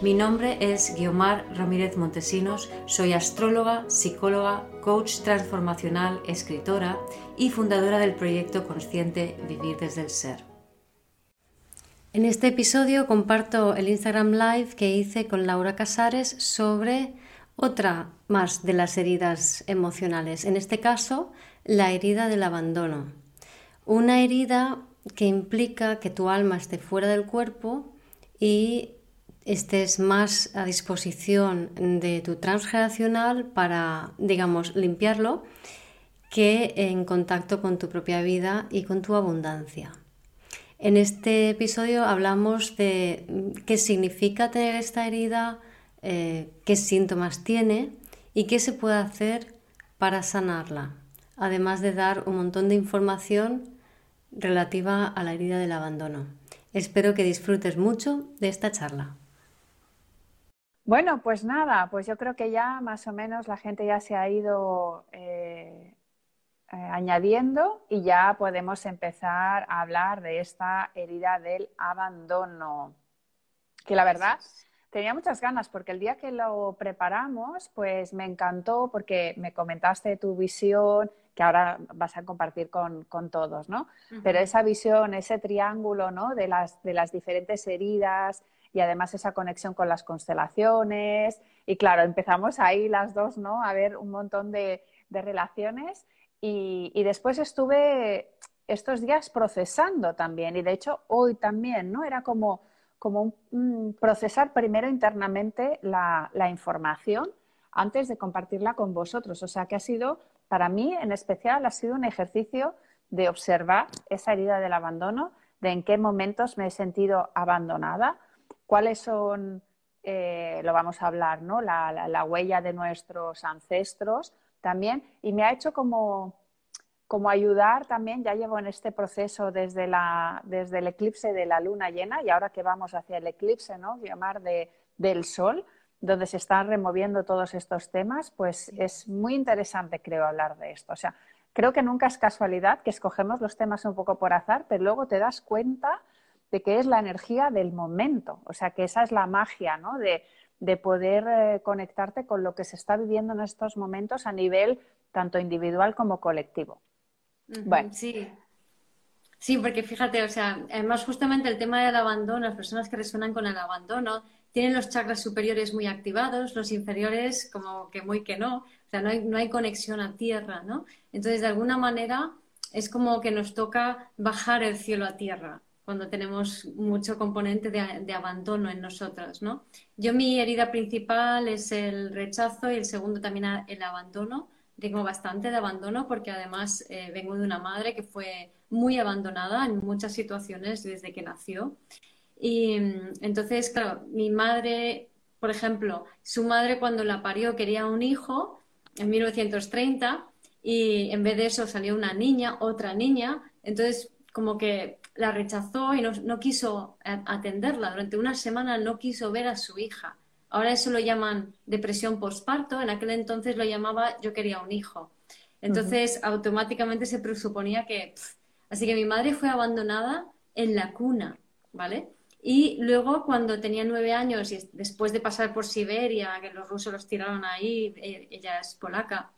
Mi nombre es Guiomar Ramírez Montesinos, soy astróloga, psicóloga, coach transformacional, escritora y fundadora del proyecto consciente Vivir desde el Ser. En este episodio comparto el Instagram Live que hice con Laura Casares sobre otra más de las heridas emocionales, en este caso la herida del abandono. Una herida que implica que tu alma esté fuera del cuerpo y estés más a disposición de tu transgeneracional para, digamos, limpiarlo, que en contacto con tu propia vida y con tu abundancia. En este episodio hablamos de qué significa tener esta herida, eh, qué síntomas tiene y qué se puede hacer para sanarla, además de dar un montón de información relativa a la herida del abandono. Espero que disfrutes mucho de esta charla. Bueno, pues nada, pues yo creo que ya más o menos la gente ya se ha ido eh, eh, añadiendo y ya podemos empezar a hablar de esta herida del abandono. Que la verdad tenía muchas ganas porque el día que lo preparamos, pues me encantó porque me comentaste tu visión que ahora vas a compartir con, todos, ¿no? Pero esa visión, ese triángulo, ¿no? De las, de las diferentes heridas, y además esa conexión con las constelaciones. Y claro, empezamos ahí las dos, ¿no? A ver un montón de, relaciones y, después estuve estos días procesando también y de hecho hoy también, ¿no? Era como, como un, procesar primero internamente la, la información antes de compartirla con vosotros. O sea que ha sido, para mí en especial, ha sido un ejercicio de observar esa herida del abandono, de en qué momentos me he sentido abandonada, cuáles son, eh, lo vamos a hablar, ¿no? La, huella de nuestros ancestros también. Y me ha hecho como, como ayudar también, ya llevo en este proceso desde, la, desde el eclipse de la luna llena y ahora que vamos hacia el eclipse, ¿no? Llamar de, del sol, donde se están removiendo todos estos temas, pues es muy interesante, creo, hablar de esto. O sea, creo que nunca es casualidad que escogemos los temas un poco por azar, pero luego te das cuenta de que es la energía del momento. O sea, que esa es la magia, ¿no? De, poder eh, conectarte con lo que se está viviendo en estos momentos a nivel tanto individual como colectivo. Bueno. Sí. Sí, porque fíjate, o sea, además justamente el tema del abandono, las personas que resuenan con el abandono, tienen los chakras superiores muy activados, los inferiores como que muy que no, o sea, no hay, no hay conexión a tierra, ¿no? Entonces, de alguna manera, es como que nos toca bajar el cielo a tierra cuando tenemos mucho componente de, abandono en nosotros, ¿no? Yo mi herida principal es el rechazo y el segundo también el abandono. Tengo bastante de abandono porque además eh, vengo de una madre que fue muy abandonada en muchas situaciones desde que nació. Y mm, entonces, claro, mi madre, por ejemplo, su madre cuando la parió quería un hijo en 1930 y en vez de eso salió una niña, otra niña. Entonces, como que la rechazó y no, quiso atenderla. Durante una semana no quiso ver a su hija. Ahora eso lo llaman depresión postparto, en aquel entonces lo llamaba yo quería un hijo. Entonces automáticamente se presuponía que... Así que mi madre fue abandonada en la cuna, ¿vale? Y luego cuando tenía nueve años y después de pasar por Siberia, que los rusos los tiraron ahí, e, ella es polaca,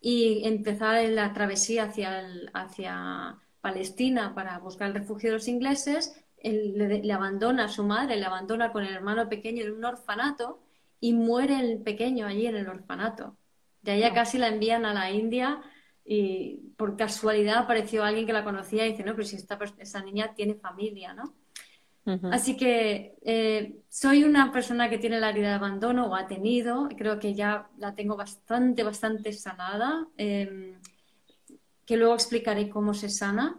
y empezar la travesía hacia, hacia Palestina para buscar el refugio de los ingleses, le, abandona a su madre, le abandona con el hermano pequeño en un orfanato y muere el pequeño allí en el orfanato. De ahí casi la envían a la India y por casualidad apareció alguien que la conocía y dice, no, pero si esta, esa niña tiene familia, ¿no? Así que eh, soy una persona que tiene la herida de abandono o ha tenido, creo que ya la tengo bastante, bastante sanada. Em, que luego explicaré cómo se sana.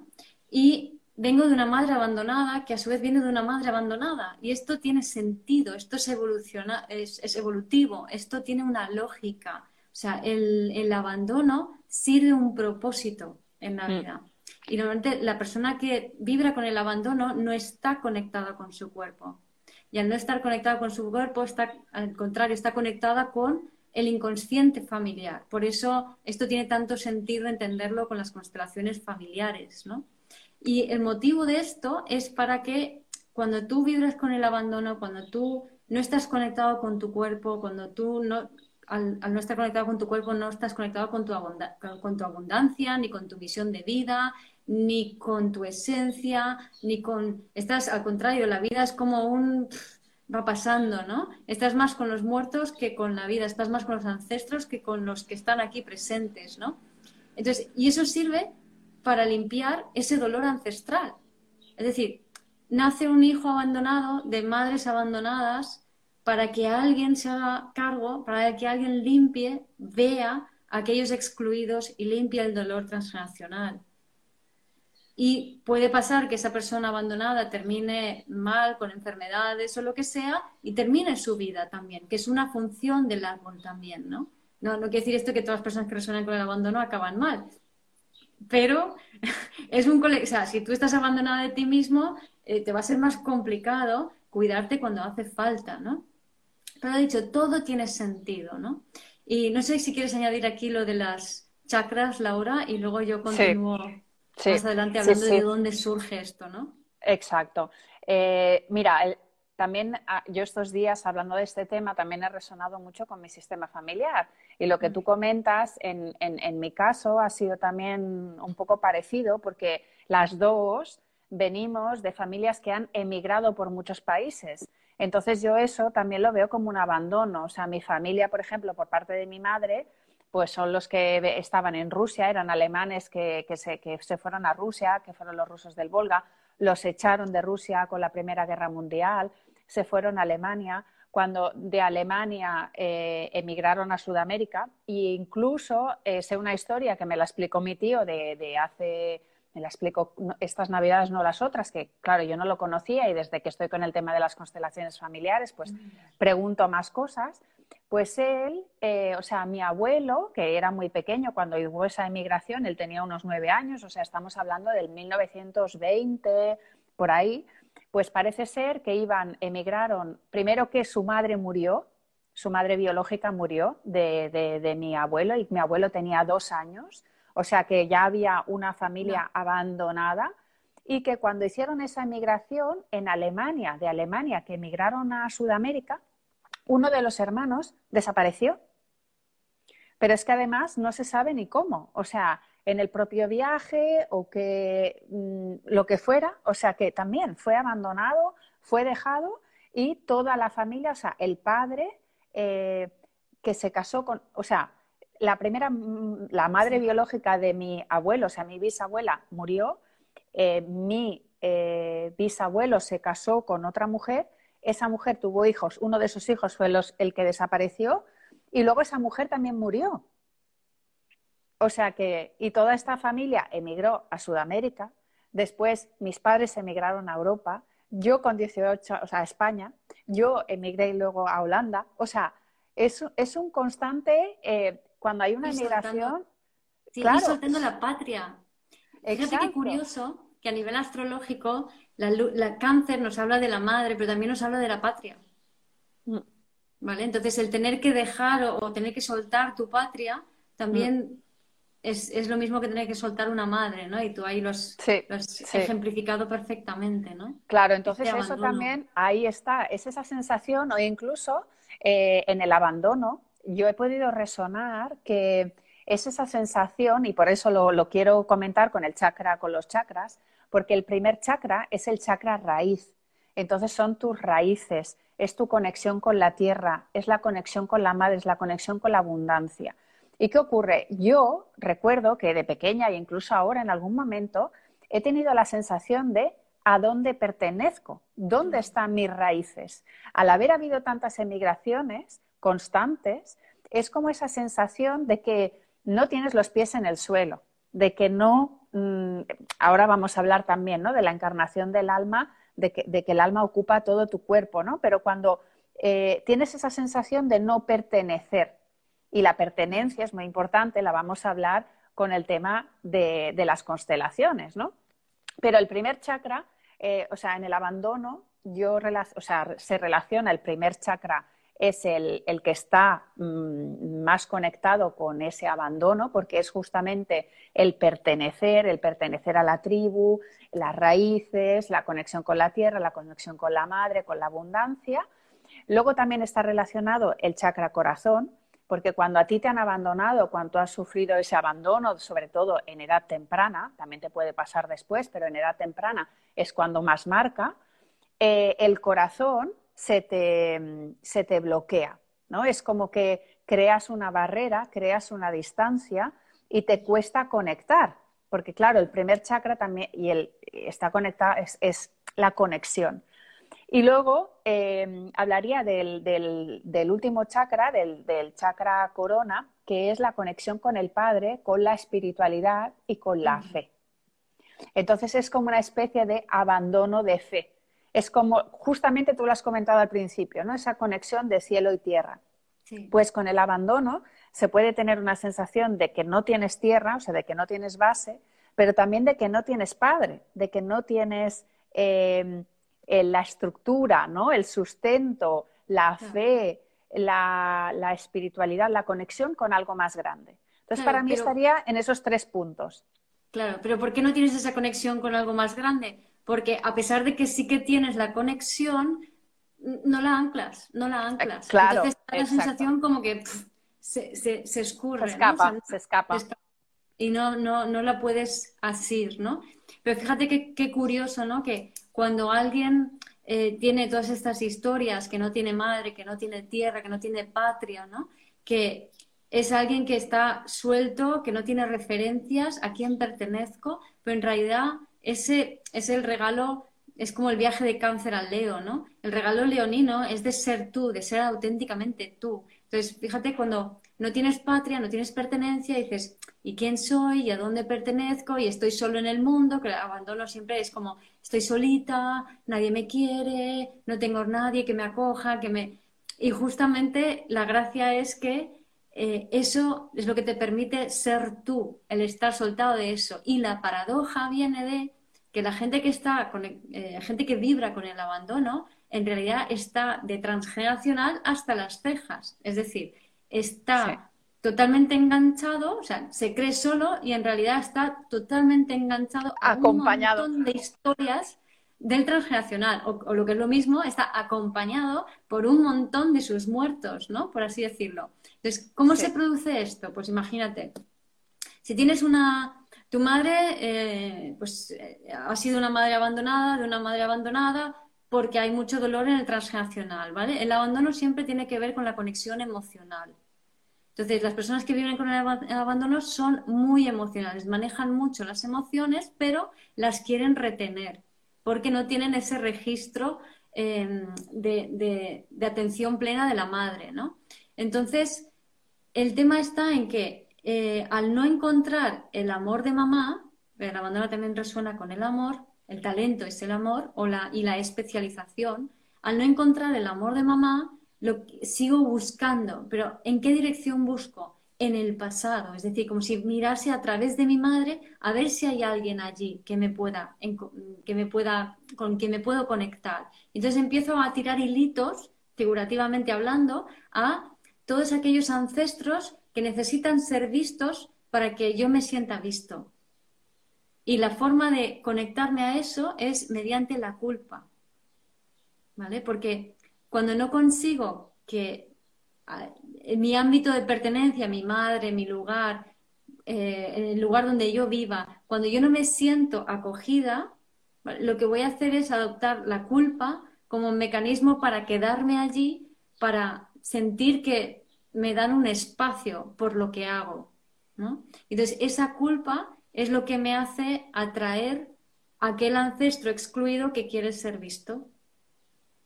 Y vengo de una madre abandonada que a su vez viene de una madre abandonada. Y esto tiene sentido, esto es, evoluciona, es, evolutivo, esto tiene una lógica. O sea, el, abandono sirve un propósito en la mm. vida. Y normalmente la persona que vibra con el abandono no está conectada con su cuerpo. Y al no estar conectada con su cuerpo, está, al contrario, está conectada con el inconsciente familiar. Por eso esto tiene tanto sentido entenderlo con las constelaciones familiares, ¿no? Y el motivo de esto es para que cuando tú vibras con el abandono, cuando tú no estás conectado con tu cuerpo, cuando tú no, al, no estar conectado con tu cuerpo, no estás conectado con tu, con tu abundancia, ni con tu visión de vida, ni con tu esencia, ni con... Estás, al contrario, la vida es como un... va pasando, ¿no? Estás más con los muertos que con la vida, estás más con los ancestros que con los que están aquí presentes, ¿no? Entonces, y eso sirve para limpiar ese dolor ancestral. Es decir, nace un hijo abandonado de madres abandonadas para que alguien se haga cargo, para que alguien limpie, vea a aquellos excluidos y limpie el dolor transgeneracional. Y puede pasar que esa persona abandonada termine mal, con enfermedades o lo que sea, y termine su vida también, que es una función del árbol también, ¿no? No, no quiere decir esto que todas las personas que resuenan con el abandono acaban mal, pero es un o sea, si tú estás abandonada de ti mismo, eh, te va a ser más complicado cuidarte cuando hace falta, ¿no? Pero ha dicho, todo tiene sentido, ¿no? Y no sé si quieres añadir aquí lo de las chakras, Laura, y luego yo continúo más adelante hablando de dónde surge esto, ¿no? Exacto. Eh, mira, el, también ah, yo estos días hablando de este tema también he resonado mucho con mi sistema familiar y lo que tú comentas en, mi caso ha sido también un poco parecido porque las dos venimos de familias que han emigrado por muchos países. Entonces yo eso también lo veo como un abandono. O sea, mi familia, por ejemplo, por parte de mi madre, pues son los que estaban en Rusia, eran alemanes que, se, que se fueron a Rusia, que fueron los rusos del Volga, los echaron de Rusia con la Primera Guerra Mundial se fueron a Alemania, cuando de Alemania eh, emigraron a Sudamérica e incluso eh, sé una historia que me la explicó mi tío de, hace, me la explicó estas navidades, no las otras, que claro, yo no lo conocía y desde que estoy con el tema de las constelaciones familiares, pues pregunto más cosas. Pues él, eh, o sea, mi abuelo, que era muy pequeño cuando hubo esa emigración, él tenía unos nueve años, o sea, estamos hablando del 1920, por ahí, pues parece ser que iban, emigraron, primero que su madre murió, su madre biológica murió de, mi abuelo y mi abuelo tenía dos años, o sea que ya había una familia abandonada y que cuando hicieron esa emigración en Alemania, de Alemania, que emigraron a Sudamérica, uno de los hermanos desapareció. Pero es que además no se sabe ni cómo. O sea, en el propio viaje o que mm, lo que fuera, o sea que también fue abandonado, fue dejado y toda la familia, o sea, el padre eh, que se casó con, o sea, la primera, mm, la madre biológica de mi abuelo, o sea, mi bisabuela murió, eh, mi eh, bisabuelo se casó con otra mujer, esa mujer tuvo hijos, uno de sus hijos fue el que desapareció y luego esa mujer también murió. O sea que, y toda esta familia emigró a Sudamérica, después mis padres emigraron a Europa, yo con 18, o sea, a España, yo emigré luego a Holanda, o sea, es, es un constante, eh, cuando hay una emigración... Sí, claro. soltando la patria. Fíjate qué curioso que a nivel astrológico la, cáncer nos habla de la madre, pero también nos habla de la patria. Mm. ¿Vale? Entonces, el tener que dejar o, tener que soltar tu patria también es, lo mismo que tener que soltar una madre, ¿no? Y tú ahí lo has, ejemplificado perfectamente, ¿no? Claro, entonces eso también, ahí está, es esa sensación, o incluso eh, en el abandono, yo he podido resonar que es esa sensación, y por eso lo, lo quiero comentar con el chakra, con los chakras, porque el primer chakra es el chakra raíz. Entonces son tus raíces, es tu conexión con la tierra, es la conexión con la madre, es la conexión con la abundancia. ¿Y qué ocurre? Yo recuerdo que de pequeña e incluso ahora en algún momento he tenido la sensación de a dónde pertenezco, dónde están mis raíces. Al haber habido tantas emigraciones constantes, es como esa sensación de que no tienes los pies en el suelo, de que no mm, ahora vamos a hablar también ¿no? de la encarnación del alma, de que, el alma ocupa todo tu cuerpo, ¿no? Pero cuando eh, tienes esa sensación de no pertenecer, y la pertenencia es muy importante, la vamos a hablar con el tema de, las constelaciones, ¿no? Pero el primer chakra, eh, o sea, en el abandono, yo, o sea, se relaciona el primer chakra es el, que está mm, más conectado con ese abandono, porque es justamente el pertenecer, el pertenecer a la tribu, las raíces, la conexión con la tierra, la conexión con la madre, con la abundancia. Luego también está relacionado el chakra corazón, porque cuando a ti te han abandonado, cuando has sufrido ese abandono, sobre todo en edad temprana, también te puede pasar después, pero en edad temprana es cuando más marca, eh, el corazón se te, bloquea, ¿no? Es como que creas una barrera, creas una distancia y te cuesta conectar, porque claro, el primer chakra también, y el, está conectado, es, la conexión. Y luego eh, hablaría del, último chakra, del, del, chakra corona, que es la conexión con el Padre, con la espiritualidad y con la fe. Entonces es como una especie de abandono de fe es como, justamente tú lo has comentado al principio, ¿no? Esa conexión de cielo y tierra. Pues con el abandono se puede tener una sensación de que no tienes tierra, o sea, de que no tienes base, pero también de que no tienes padre, de que no tienes em, la estructura, ¿no? El sustento, la fe, la, espiritualidad, la conexión con algo más grande. Entonces, para mí estaría en esos tres puntos. Claro, pero ¿por qué no tienes esa conexión con algo más grande? Porque a pesar de que sí que tienes la conexión, no la anclas, no la anclas. Claro, Entonces da la sensación como que se, se, escurre. Se escapa, se, escapa. Y no, no, no la puedes asir, ¿no? Pero fíjate qué curioso, ¿no? Que cuando alguien eh, tiene todas estas historias, que no tiene madre, que no tiene tierra, que no tiene patria, ¿no? Que es alguien que está suelto, que no tiene referencias, a quién pertenezco, pero en realidad ese es el regalo, es como el viaje de cáncer al Leo, ¿no? El regalo leonino es de ser tú, de ser auténticamente tú. Entonces, fíjate, cuando no tienes patria, no tienes pertenencia, dices, ¿y quién soy? ¿Y a dónde pertenezco? Y estoy solo en el mundo, que el abandono siempre es como, estoy solita, nadie me quiere, no tengo nadie que me acoja, que me... Y justamente la gracia es que eh, eso es lo que te permite ser tú, el estar soltado de eso. Y la paradoja viene de que la gente que está, con, eh, gente que vibra con el abandono, en realidad está de transgeneracional hasta las cejas. Es decir, está totalmente enganchado, o sea, se cree solo y en realidad está totalmente enganchado a acompañado. un montón de historias del transgeneracional, o, lo que es lo mismo, está acompañado por un montón de sus muertos, ¿no? Por así decirlo. Entonces, ¿cómo se produce esto? Pues imagínate, si tienes una... Tu madre, eh, pues, eh, ha sido una madre abandonada, de una madre abandonada, porque hay mucho dolor en el transgeneracional, ¿vale? El abandono siempre tiene que ver con la conexión emocional. Entonces, las personas que viven con el abandono son muy emocionales, manejan mucho las emociones, pero las quieren retener porque no tienen ese registro em, de, atención plena de la madre, ¿no? Entonces, el tema está en que eh, al no encontrar el amor de mamá, el abandono también resuena con el amor, el talento es el amor o la, y la especialización, al no encontrar el amor de mamá, lo sigo buscando, pero ¿en qué dirección busco? En el pasado, es decir, como si mirase a través de mi madre a ver si hay alguien allí que me pueda, que me pueda, con quien me puedo conectar. Entonces empiezo a tirar hilitos, figurativamente hablando, a todos aquellos ancestros que necesitan ser vistos para que yo me sienta visto. Y la forma de conectarme a eso es mediante la culpa. ¿Vale? Porque cuando no consigo que en mi ámbito de pertenencia, mi madre, mi lugar, eh, el lugar donde yo viva, cuando yo no me siento acogida, lo que voy a hacer es adoptar la culpa como un mecanismo para quedarme allí, para sentir que me dan un espacio por lo que hago. Entonces, esa culpa es lo que me hace atraer a aquel ancestro excluido que quiere ser visto.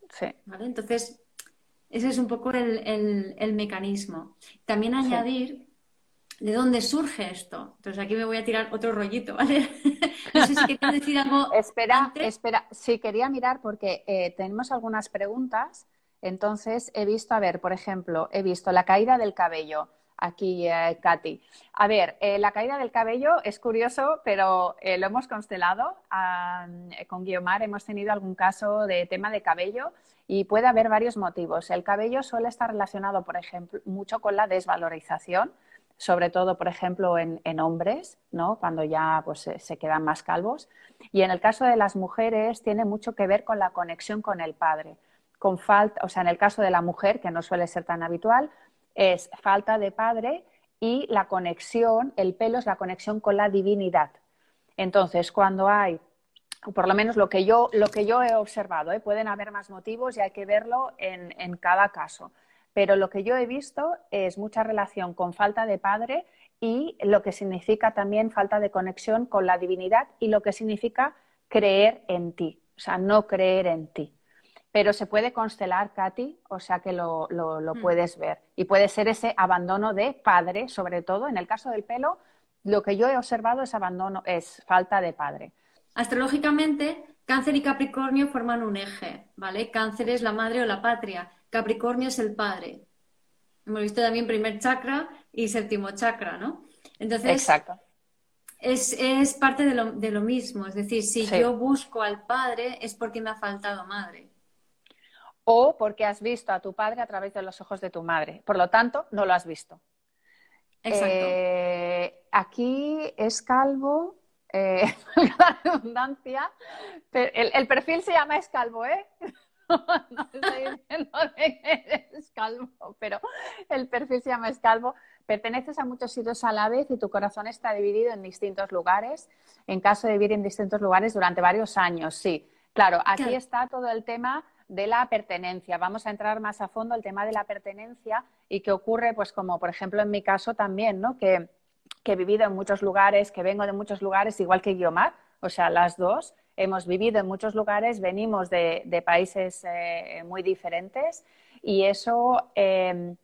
Sí. Entonces, ese es un poco el, mecanismo. También añadir ¿De dónde surge esto? Entonces aquí me voy a tirar otro rollito, ¿vale? no sé si quieres decir algo. Espera, espera. Sí, quería mirar porque eh, tenemos algunas preguntas. Entonces he visto, a ver, por ejemplo, he visto la caída del cabello. Aquí, eh. A ver, eh, la caída del cabello es curioso, pero lo hemos constelado. con Guiomar hemos tenido algún caso de tema de cabello y puede haber varios motivos. El cabello suele estar relacionado, por ejemplo, mucho con la desvalorización sobre todo, por ejemplo, en, hombres, ¿no? cuando ya pues, se, quedan más calvos. Y en el caso de las mujeres tiene mucho que ver con la conexión con el padre. Con falta, o sea, en el caso de la mujer, que no suele ser tan habitual, es falta de padre y la conexión, el pelo es la conexión con la divinidad. Entonces, cuando hay, por lo menos lo que yo, lo que yo he observado, ¿eh? pueden haber más motivos y hay que verlo en cada caso pero lo que yo he visto es mucha relación con falta de padre y lo que significa también falta de conexión con la divinidad y lo que significa creer en ti, o sea, no creer en ti. Pero se puede constelar, Katy, o sea que lo, mm. puedes ver. Y puede ser ese abandono de padre, sobre todo en el caso del pelo, lo que yo he observado es abandono, es falta de padre. Astrológicamente, Cáncer y Capricornio forman un eje, ¿vale? Cáncer es la madre o la patria Capricornio es el padre. Hemos visto también primer chakra y séptimo chakra, ¿no? Entonces, Exacto. Es, parte de lo, mismo. Es decir, si yo busco al padre es porque me ha faltado madre. O porque has visto a tu padre a través de los ojos de tu madre. Por lo tanto, no lo has visto. Exacto. Eh, aquí es calvo, eh, la redundancia. El, el, perfil se llama Escalvo, ¿eh? no estoy diciendo que eres calvo, pero el perfil se llama escalvo. Perteneces a muchos sitios a la vez y tu corazón está dividido en distintos lugares. En caso de vivir en distintos lugares durante varios años, sí. Claro, aquí está todo el tema de la pertenencia. Vamos a entrar más a fondo el tema de la pertenencia y qué ocurre, pues como por ejemplo en mi caso también, ¿no? Que, que he vivido en muchos lugares, que vengo de muchos lugares, igual que Guiomar, o sea, las dos hemos vivido en muchos lugares, venimos de, países eh, muy diferentes y eso em,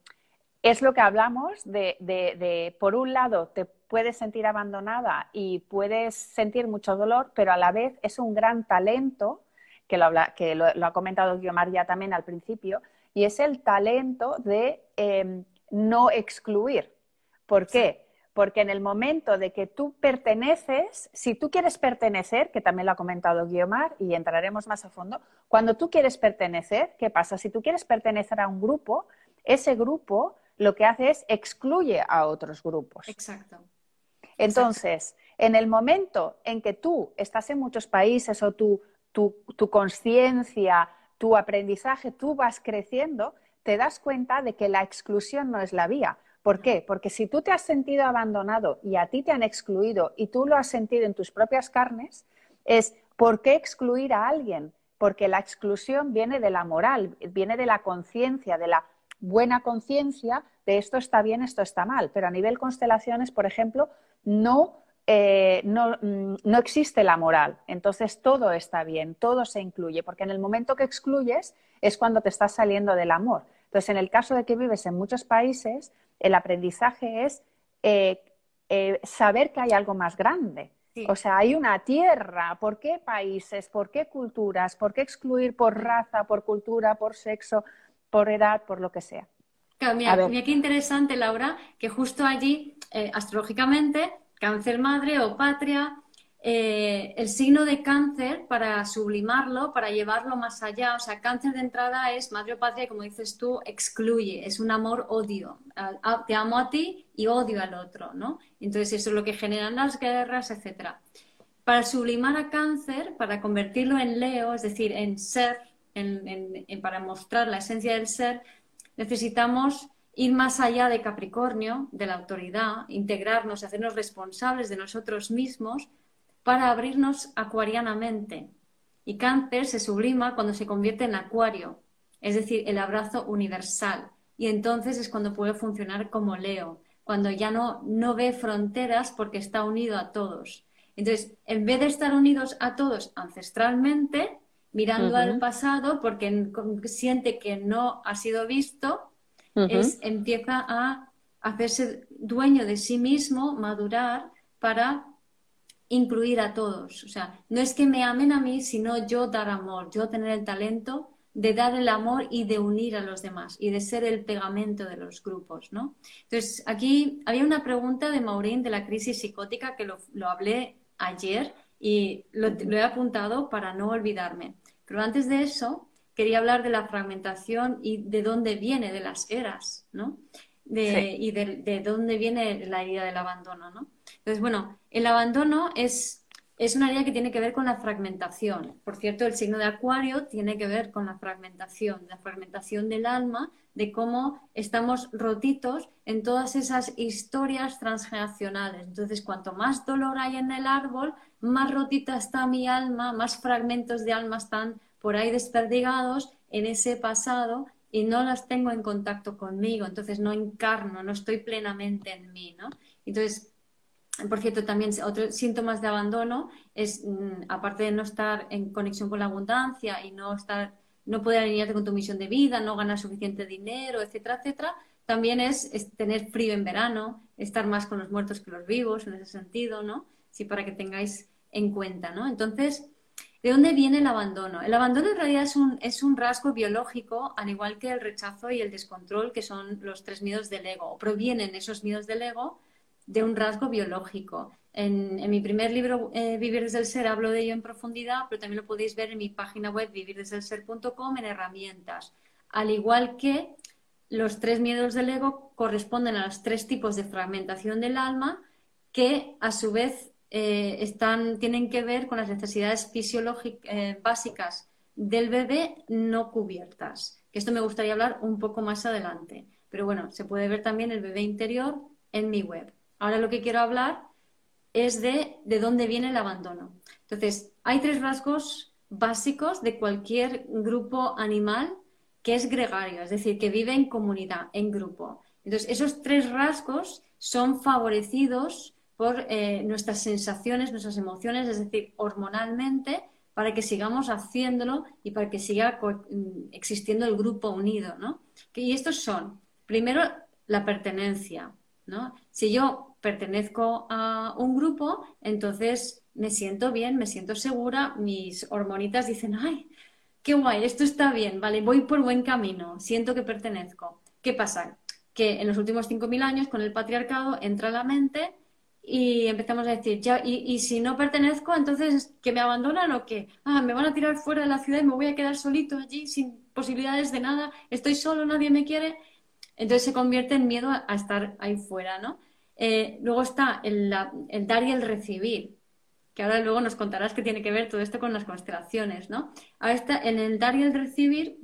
es lo que hablamos de, por un lado, te puedes sentir abandonada y puedes sentir mucho dolor, pero a la vez es un gran talento, que lo, que lo, ha comentado Guiomar ya también al principio, y es el talento de em, no excluir. ¿Por qué? Porque en el momento de que tú perteneces, si tú quieres pertenecer, que también lo ha comentado Guiomar y entraremos más a fondo, cuando tú quieres pertenecer, ¿qué pasa? Si tú quieres pertenecer a un grupo, ese grupo lo que hace es excluye a otros grupos. Exacto. Entonces, en el momento en que tú estás en muchos países o tu, tu conciencia, tu aprendizaje, tú vas creciendo, te das cuenta de que la exclusión no es la vía. ¿Por qué? Porque si tú te has sentido abandonado y a ti te han excluido y tú lo has sentido en tus propias carnes, es ¿por qué excluir a alguien? Porque la exclusión viene de la moral, viene de la conciencia, de la buena conciencia de esto está bien, esto está mal. Pero a nivel constelaciones, por ejemplo, no, eh, no, mm, no existe la moral. Entonces todo está bien, todo se incluye, porque en el momento que excluyes es cuando te estás saliendo del amor. Entonces, en el caso de que vives en muchos países, el aprendizaje es eh, eh, saber que hay algo más grande. O sea, hay una tierra. ¿Por qué países? ¿Por qué culturas? ¿Por qué excluir por raza, por cultura, por sexo, por edad, por lo que sea? mira, qué interesante, Laura, que justo allí, astrológicamente, cáncer madre o patria, eh, el signo de cáncer para sublimarlo, para llevarlo más allá. O sea, cáncer de entrada es madre o patria como dices tú, excluye, es un amor-odio. Te amo a ti y odio al otro, ¿no? Entonces eso es lo que generan las guerras, etc. Para sublimar a cáncer, para convertirlo en Leo, es decir, en ser, para mostrar la esencia del ser, necesitamos ir más allá de Capricornio, de la autoridad, integrarnos, hacernos responsables de nosotros mismos para abrirnos acuarianamente. Y cáncer se sublima cuando se convierte en acuario, es decir, el abrazo universal. Y entonces es cuando puede funcionar como Leo, cuando ya no, no ve fronteras porque está unido a todos. Entonces, en vez de estar unidos a todos ancestralmente, mirando al pasado porque siente que no ha sido visto, es, empieza a hacerse dueño de sí mismo, madurar para incluir a todos. O sea, no es que me amen a mí, sino yo dar amor, yo tener el talento de dar el amor y de unir a los demás y de ser el pegamento de los grupos, ¿no? Entonces, aquí había una pregunta de Maureen de la crisis psicótica que lo, hablé ayer y lo, he apuntado para no olvidarme. Pero antes de eso, quería hablar de la fragmentación y de dónde viene, de las eras, ¿no? Y de, dónde viene la idea del abandono, ¿no? Entonces, bueno, el abandono es es una área que tiene que ver con la fragmentación. Por cierto, el signo de Acuario tiene que ver con la fragmentación, la fragmentación del alma, de cómo estamos rotitos en todas esas historias transgeneracionales. Entonces, cuanto más dolor hay en el árbol, más rotita está mi alma, más fragmentos de alma están por ahí desperdigados en ese pasado y no las tengo en contacto conmigo. Entonces, no encarno, no estoy plenamente en mí, ¿no? Entonces, por cierto, también otros síntomas de abandono es, mm, aparte de no estar en conexión con la abundancia y no estar, no poder alinearte con tu misión de vida, no ganar suficiente dinero, etcétera, etcétera, también es, tener frío en verano, estar más con los muertos que los vivos, en ese sentido, ¿no? Sí, para que tengáis en cuenta, ¿no? Entonces, ¿de dónde viene el abandono? El abandono en realidad es un, es un rasgo biológico, al igual que el rechazo y el descontrol, que son los tres miedos del ego. Provienen esos miedos del ego de un rasgo biológico. En, mi primer libro, eh, Vivir desde el Ser, hablo de ello en profundidad, pero también lo podéis ver en mi página web, vivirdesdelser.com, en herramientas. Al igual que los tres miedos del ego corresponden a los tres tipos de fragmentación del alma que, a su vez, eh, están, tienen que ver con las necesidades fisiológicas eh, básicas del bebé no cubiertas. esto me gustaría hablar un poco más adelante. Pero bueno, se puede ver también el bebé interior en mi web. Ahora lo que quiero hablar es de, de dónde viene el abandono. Entonces, hay tres rasgos básicos de cualquier grupo animal que es gregario, es decir, que vive en comunidad, en grupo. Entonces, esos tres rasgos son favorecidos por eh, nuestras sensaciones, nuestras emociones, es decir, hormonalmente, para que sigamos haciéndolo y para que siga mm, existiendo el grupo unido, ¿no? Y estos son, primero, la pertenencia, ¿no? Si yo pertenezco a un grupo, entonces me siento bien, me siento segura, mis hormonitas dicen, ay, qué guay, esto está bien, vale, voy por buen camino, siento que pertenezco. ¿Qué pasa? Que en los últimos 5.000 años con el patriarcado entra la mente y empezamos a decir, ya, y, y, si no pertenezco, entonces, ¿que me abandonan o qué? Ah, me van a tirar fuera de la ciudad y me voy a quedar solito allí sin posibilidades de nada, estoy solo, nadie me quiere. Entonces se convierte en miedo a estar ahí fuera, ¿no? Eh, luego está el, dar y el recibir, que ahora luego nos contarás que tiene que ver todo esto con las constelaciones, ¿no? Ahora está en el dar y el recibir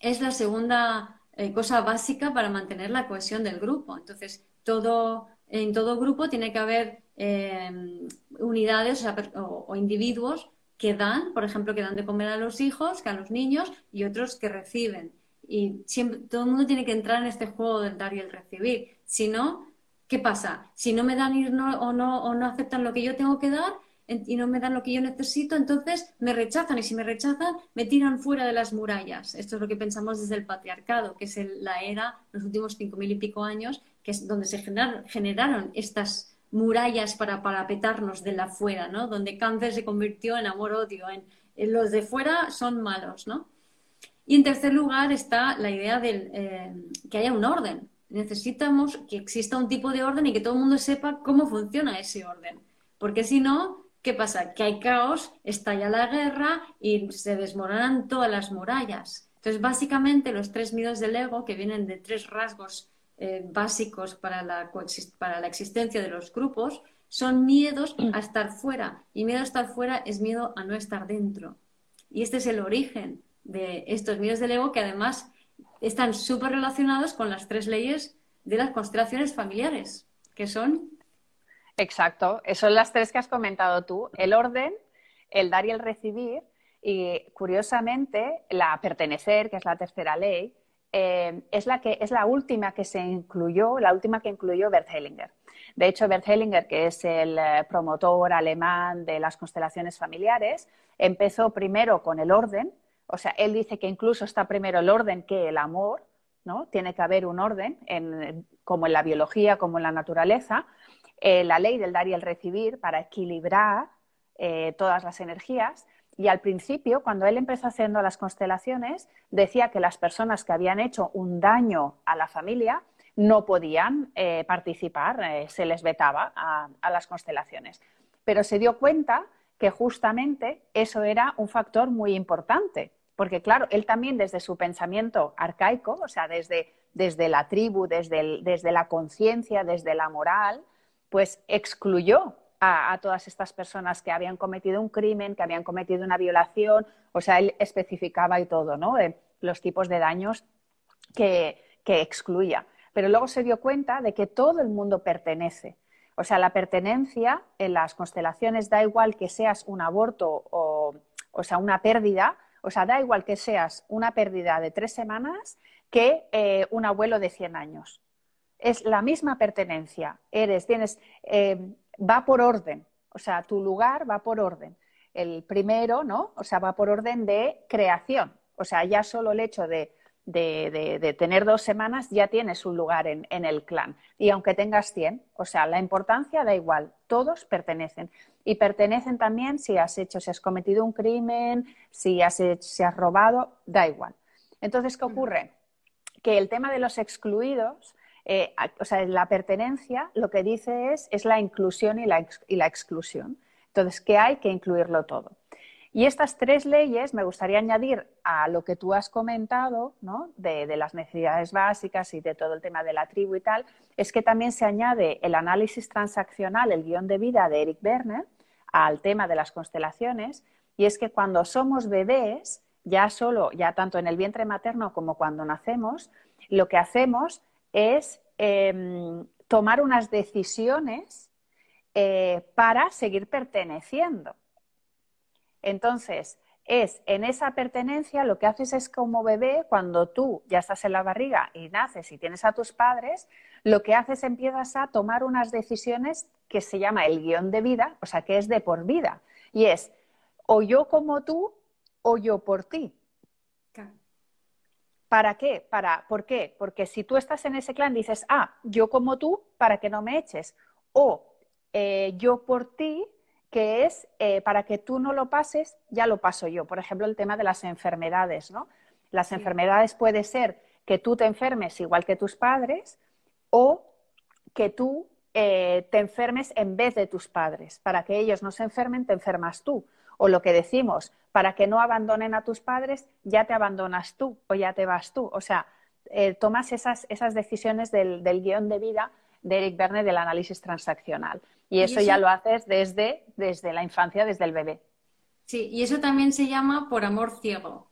es la segunda eh, cosa básica para mantener la cohesión del grupo. Entonces, todo, en todo grupo tiene que haber em, unidades o, individuos que dan, por ejemplo, que dan de comer a los hijos, a los niños, y otros que reciben. Y todo el mundo tiene que entrar en este juego del dar y el recibir. Si no, ¿Qué pasa? Si no me dan o, no, o no aceptan lo que yo tengo que dar y no me dan lo que yo necesito, entonces me rechazan y si me rechazan me tiran fuera de las murallas. Esto es lo que pensamos desde el patriarcado, que es la era, los últimos cinco mil y pico años, que es donde se generaron, estas murallas para parapetarnos de la fuera, ¿no? Donde cáncer se convirtió en amor-odio, en, los de fuera son malos, ¿no? Y en tercer lugar está la idea de eh, que haya un orden, necesitamos que exista un tipo de orden y que todo el mundo sepa cómo funciona ese orden. Porque si no, ¿qué pasa? Que hay caos, estalla la guerra y se desmoronan todas las murallas. Entonces, básicamente, los tres miedos del ego, que vienen de tres rasgos eh, básicos para la, para la existencia de los grupos, son miedos a estar fuera. Y miedo a estar fuera es miedo a no estar dentro. Y este es el origen de estos miedos del ego que además están súper relacionados con las tres leyes de las constelaciones familiares, que son... Exacto, son las tres que has comentado tú, el orden, el dar y el recibir, y curiosamente la pertenecer, que es la tercera ley, eh, es, la que, es la última que se incluyó, la última que incluyó Bert Hellinger. De hecho, Bert Hellinger, que es el eh, promotor alemán de las constelaciones familiares, empezó primero con el orden, o sea, él dice que incluso está primero el orden que el amor, ¿no? Tiene que haber un orden, como en la biología, como en la naturaleza, eh, la ley del dar y el recibir para equilibrar todas las energías. Y al principio, cuando él empezó haciendo las constelaciones, decía que las personas que habían hecho un daño a la familia no podían eh, participar, se les vetaba a las constelaciones. Pero se dio cuenta que justamente eso era un factor muy importante, porque claro, él también desde su pensamiento arcaico, o sea, desde, desde la tribu, desde, desde la conciencia, desde la moral, pues excluyó a, todas estas personas que habían cometido un crimen, que habían cometido una violación, o sea, él especificaba y todo, ¿no? los tipos de daños que, que excluía. Pero luego se dio cuenta de que todo el mundo pertenece. O sea, la pertenencia en las constelaciones da igual que seas un aborto o, o sea, una pérdida, o sea, da igual que seas una pérdida de tres semanas que eh, un abuelo de 100 años. Es la misma pertenencia. Eres, tienes, eh, va por orden. O sea, tu lugar va por orden. El primero, ¿no? O sea, va por orden de creación. O sea, ya solo el hecho de de, tener dos semanas, ya tienes un lugar en, el clan. Y aunque tengas 100, o sea, la importancia da igual, todos pertenecen. Y pertenecen también si has hecho, si has cometido un crimen, si has, si has robado, da igual. Entonces, ¿qué ocurre? Que el tema de los excluidos, eh, o sea, la pertenencia, lo que dice es, es la inclusión y la, y la exclusión. Entonces, ¿qué hay que incluirlo todo. Y estas tres leyes me gustaría añadir a lo que tú has comentado, ¿no? de, las necesidades básicas y de todo el tema de la tribu y tal, es que también se añade el análisis transaccional, el guion de vida de Eric Berner, al tema de las constelaciones, y es que cuando somos bebés, ya solo, ya tanto en el vientre materno como cuando nacemos, lo que hacemos es em, tomar unas decisiones eh, para seguir perteneciendo. Entonces, es en esa pertenencia lo que haces es como bebé, cuando tú ya estás en la barriga y naces y tienes a tus padres, lo que haces empiezas a tomar unas decisiones que se llama el guion de vida, o sea, que es de por vida. Y es o yo como tú o yo por ti. ¿Para qué? Para, ¿Por qué? Porque si tú estás en ese clan dices, ah, yo como tú para que no me eches. O eh, yo por ti que es eh, para que tú no lo pases, ya lo paso yo. Por ejemplo, el tema de las enfermedades, ¿no? Las enfermedades puede ser que tú te enfermes igual que tus padres o que tú eh, te enfermes en vez de tus padres. Para que ellos no se enfermen, te enfermas tú. O lo que decimos, para que no abandonen a tus padres, ya te abandonas tú o ya te vas tú. O sea, eh, tomas esas, esas decisiones del, del guion de vida de Eric Verne del análisis transaccional. Y eso, ya lo haces desde, desde la infancia, desde el bebé. Sí, y eso también se llama por amor ciego.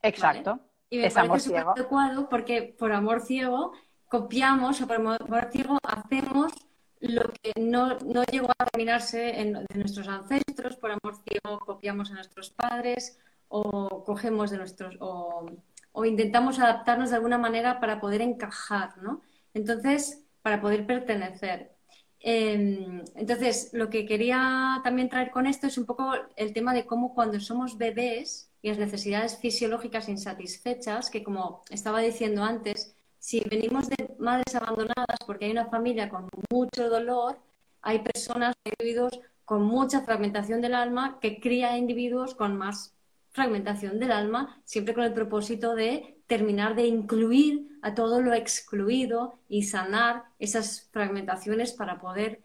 Exacto. Y me es parece adecuado porque por amor ciego copiamos o por amor ciego hacemos lo que no, llegó a terminarse en, de nuestros ancestros, por amor ciego copiamos a nuestros padres o cogemos de nuestros o, o intentamos adaptarnos de alguna manera para poder encajar, ¿no? Entonces, para poder pertenecer. Em, entonces, lo que quería también traer con esto es un poco el tema de cómo cuando somos bebés y las necesidades fisiológicas insatisfechas, que como estaba diciendo antes, si venimos de madres abandonadas porque hay una familia con mucho dolor, hay personas, individuos con mucha fragmentación del alma que cría individuos con más fragmentación del alma, siempre con el propósito de terminar de incluir a todo lo excluido y sanar esas fragmentaciones para poder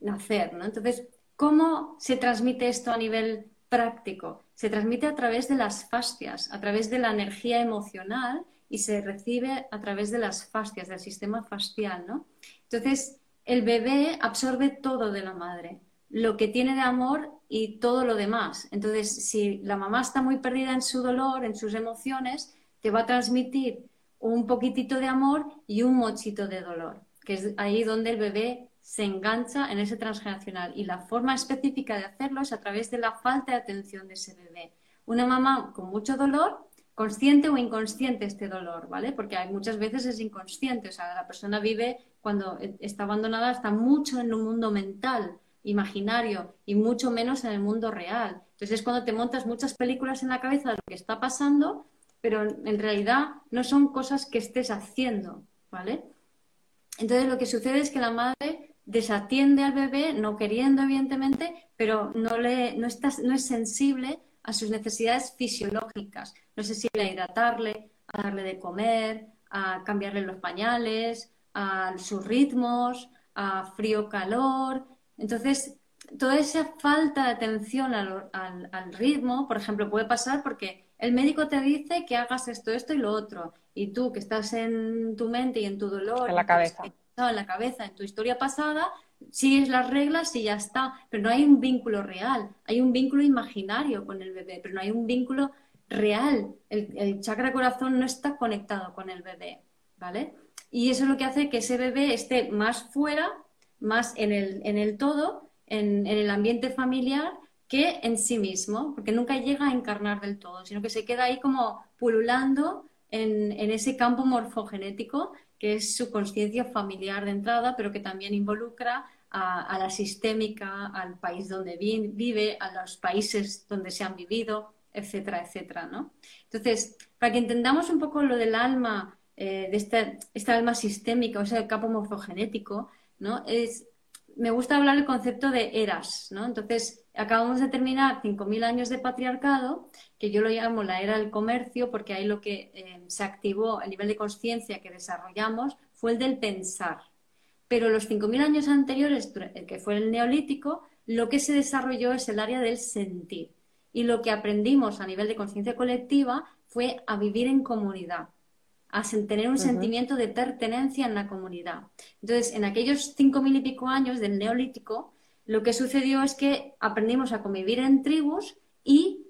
nacer. ¿no? Entonces, ¿cómo se transmite esto a nivel práctico? Se transmite a través de las fascias, a través de la energía emocional y se recibe a través de las fascias, del sistema fascial. ¿no? Entonces, el bebé absorbe todo de la madre, lo que tiene de amor y todo lo demás. Entonces, si la mamá está muy perdida en su dolor, en sus emociones, te va a transmitir un poquitito de amor y un mochito de dolor, que es ahí donde el bebé se engancha en ese transgeneracional. Y la forma específica de hacerlo es a través de la falta de atención de ese bebé. Una mamá con mucho dolor, consciente o inconsciente este dolor, ¿vale? Porque muchas veces es inconsciente, o sea, la persona vive cuando está abandonada, está mucho en un mundo mental, imaginario, y mucho menos en el mundo real. Entonces es cuando te montas muchas películas en la cabeza de lo que está pasando pero en realidad no son cosas que estés haciendo, ¿vale? Entonces lo que sucede es que la madre desatiende al bebé, no queriendo evidentemente, pero no, le, no, no es sensible a sus necesidades fisiológicas. No sé si a hidratarle, a darle de comer, a cambiarle los pañales, a sus ritmos, a frío-calor. Entonces, toda esa falta de atención al, al, ritmo, por ejemplo, puede pasar porque el médico te dice que hagas esto, esto y lo otro, y tú que estás en tu mente y en tu dolor, en la cabeza, en la cabeza, en tu historia pasada, sigues las reglas y ya está, pero no hay un vínculo real, hay un vínculo imaginario con el bebé, pero no hay un vínculo real. El, el chakra corazón no está conectado con el bebé, ¿vale? Y eso es lo que hace que ese bebé esté más fuera, más en el, en el todo, en, el ambiente familiar, que en sí mismo, porque nunca llega a encarnar del todo, sino que se queda ahí como pululando en, en ese campo morfogenético que es su conciencia familiar de entrada, pero que también involucra a, la sistémica, al país donde vive, a los países donde se han vivido, etcétera, etcétera, ¿no? Entonces, para que entendamos un poco lo del alma, eh, de esta, esta, alma sistémica, o sea, el campo morfogenético, ¿no? Es, me gusta hablar del concepto de eras, ¿no? Entonces, acabamos de terminar 5.000 años de patriarcado, que yo lo llamo la era del comercio, porque ahí lo que eh, se activó, el nivel de conciencia que desarrollamos, fue el del pensar. Pero los 5.000 años anteriores, que fue el neolítico, lo que se desarrolló es el área del sentir. Y lo que aprendimos a nivel de conciencia colectiva fue a vivir en comunidad a tener un sentimiento de pertenencia en la comunidad. Entonces, en aquellos cinco mil y pico años del neolítico, lo que sucedió es que aprendimos a convivir en tribus y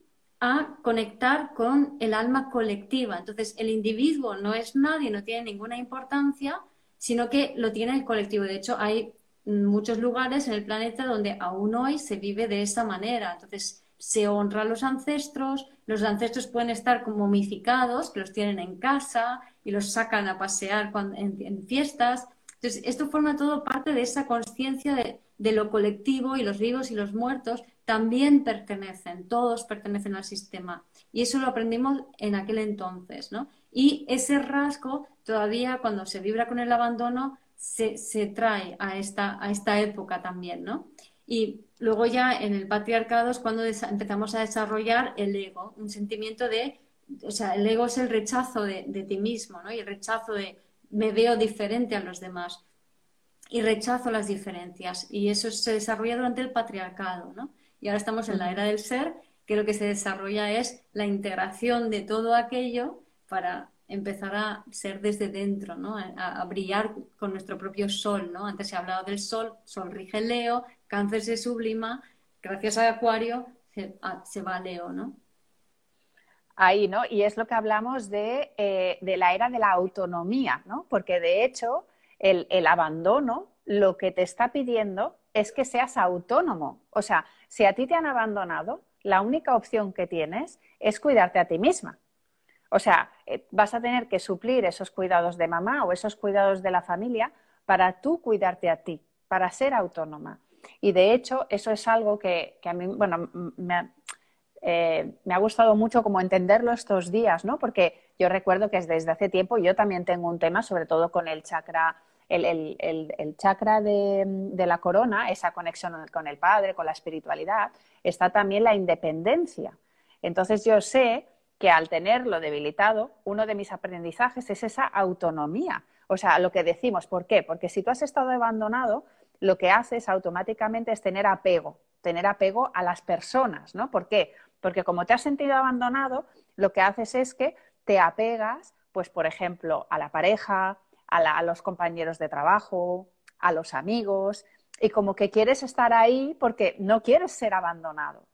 a conectar con el alma colectiva. Entonces, el individuo no es nadie, no tiene ninguna importancia, sino que lo tiene el colectivo. De hecho, hay muchos lugares en el planeta donde aún hoy se vive de esa manera. Entonces, se honra a los ancestros, los ancestros pueden estar momificados, que los tienen en casa y los sacan a pasear en, fiestas. Entonces, esto forma todo parte de esa conciencia de, lo colectivo y los vivos y los muertos también pertenecen, todos pertenecen al sistema. Y eso lo aprendimos en aquel entonces, ¿no? Y ese rasgo todavía cuando se vibra con el abandono se, se trae a esta, a esta época también, ¿no? Y luego ya en el patriarcado es cuando empezamos a desarrollar el ego, un sentimiento de, o sea, el ego es el rechazo de, ti mismo, ¿no? Y el rechazo de me veo diferente a los demás y rechazo las diferencias. Y eso se desarrolla durante el patriarcado, ¿no? Y ahora estamos en la era del ser, que lo que se desarrolla es la integración de todo aquello para empezar a ser desde dentro, ¿no? A, brillar con nuestro propio sol, ¿no? Antes se ha hablado del sol, sol rige Leo, Cáncer se sublima, gracias a Acuario se, va a Leo, ¿no? Ahí, ¿no? Y es lo que hablamos de, eh, la era de la autonomía, ¿no? Porque de hecho el, el abandono lo que te está pidiendo es que seas autónomo. O sea, si a ti te han abandonado, la única opción que tienes es cuidarte a ti misma. O sea, eh, vas a tener que suplir esos cuidados de mamá o esos cuidados de la familia para tú cuidarte a ti, para ser autónoma. Y de hecho, eso es algo que, a mí, bueno, eh, me ha, gustado mucho como entenderlo estos días, ¿no? Porque yo recuerdo que desde hace tiempo yo también tengo un tema, sobre todo con el chakra, el, chakra de, de, la corona, esa conexión con el padre, con la espiritualidad, está también la independencia. Entonces yo sé que al tenerlo debilitado, uno de mis aprendizajes es esa autonomía. O sea, lo que decimos, ¿por qué? Porque si tú has estado abandonado, lo que haces automáticamente es tener apego, tener apego a las personas, ¿no? ¿Por qué? Porque como te has sentido abandonado, lo que haces es que te apegas, pues, por ejemplo, a la pareja, a, los compañeros de trabajo, a los amigos, y como que quieres estar ahí porque no quieres ser abandonado.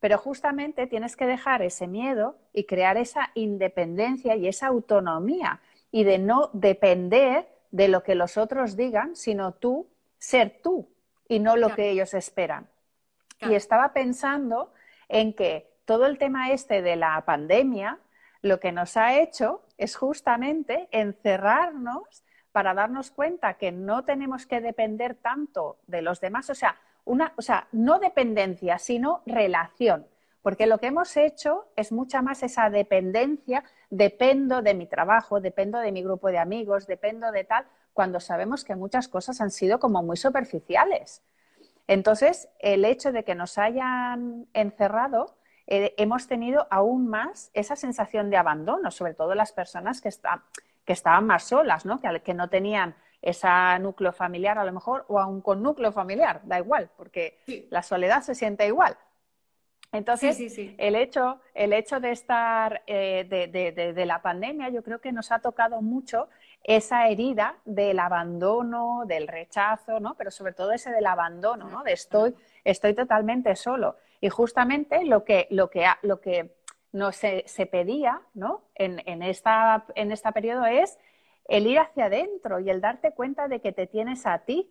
Pero justamente tienes que dejar ese miedo y crear esa independencia y esa autonomía y de no depender de lo que los otros digan, sino tú ser tú y no lo que ellos esperan. Y estaba pensando en que todo el tema este de la pandemia lo que nos ha hecho es justamente encerrarnos para darnos cuenta que no tenemos que depender tanto de los demás, o sea, una, o sea, no dependencia, sino relación. Porque lo que hemos hecho es mucha más esa dependencia, dependo de mi trabajo, dependo de mi grupo de amigos, dependo de tal, cuando sabemos que muchas cosas han sido como muy superficiales. Entonces, el hecho de que nos hayan encerrado, eh, hemos tenido aún más esa sensación de abandono, sobre todo las personas que, que estaban más solas, ¿no? Que, que no tenían ese núcleo familiar a lo mejor, o aún con núcleo familiar, da igual, porque la soledad se siente igual. Entonces, El, hecho, el hecho de estar eh, de, la pandemia, yo creo que nos ha tocado mucho esa herida del abandono, del rechazo, ¿no? Pero sobre todo ese del abandono, ¿no? De estoy, estoy totalmente solo. Y justamente lo que, lo que, lo que nos se, pedía, ¿no? En, en, esta, en este periodo es el ir hacia adentro y el darte cuenta de que te tienes a ti,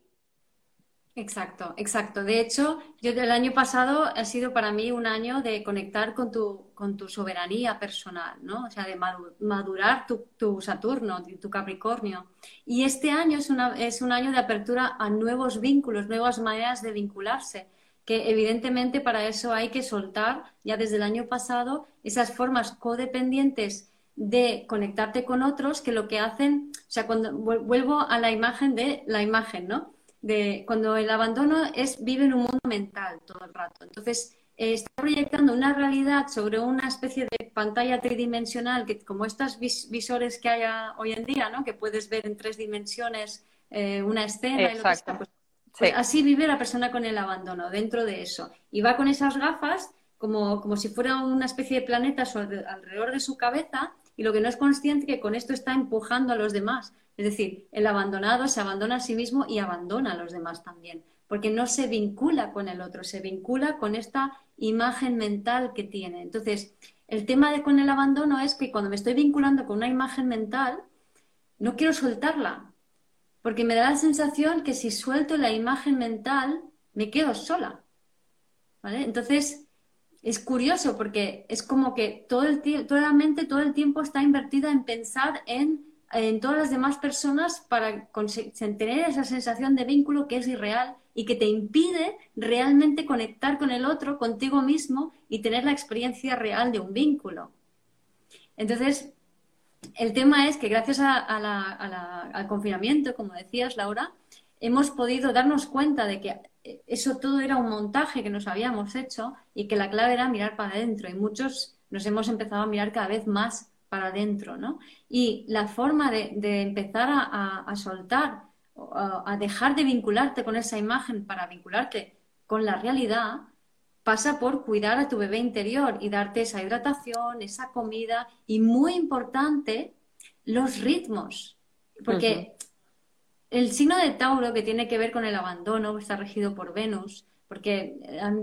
Exacto, exacto. De hecho, yo el año pasado ha sido para mí un año de conectar con tu, con tu soberanía personal, ¿no? O sea, de madurar tu, tu Saturno, tu Capricornio. Y este año es, una, es un año de apertura a nuevos vínculos, nuevas maneras de vincularse, que evidentemente para eso hay que soltar ya desde el año pasado esas formas codependientes de conectarte con otros que lo que hacen, o sea, cuando vuelvo a la imagen de la imagen, ¿no? de cuando el abandono es vive en un mundo mental todo el rato. Entonces, eh, está proyectando una realidad sobre una especie de pantalla tridimensional, que como estos visores que hay hoy en día, ¿no? que puedes ver en tres dimensiones eh, una escena y lo que sea, pues, pues así vive la persona con el abandono, dentro de eso. Y va con esas gafas como, como si fuera una especie de planeta alrededor de su cabeza y lo que no es consciente que con esto está empujando a los demás. Es decir, el abandonado se abandona a sí mismo y abandona a los demás también, porque no se vincula con el otro, se vincula con esta imagen mental que tiene. Entonces, el tema de con el abandono es que cuando me estoy vinculando con una imagen mental, no quiero soltarla, porque me da la sensación que si suelto la imagen mental, me quedo sola. ¿Vale? Entonces, es curioso porque es como que el toda la mente todo el tiempo está invertida en pensar en en todas las demás personas para tener esa sensación de vínculo que es irreal y que te impide realmente conectar con el otro, contigo mismo y tener la experiencia real de un vínculo. Entonces, el tema es que gracias al confinamiento, como decías, Laura, hemos podido darnos cuenta de que eso todo era un montaje que nos habíamos hecho y que la clave era mirar para adentro. Y muchos nos hemos empezado a mirar cada vez más para adentro, ¿no? Y la forma de, empezar a, soltar, a, dejar de vincularte con esa imagen para vincularte con la realidad, pasa por cuidar a tu bebé interior y darte esa hidratación, esa comida y, muy importante, los ritmos. Porque el signo de Tauro, que tiene que ver con el abandono, está regido por Venus, porque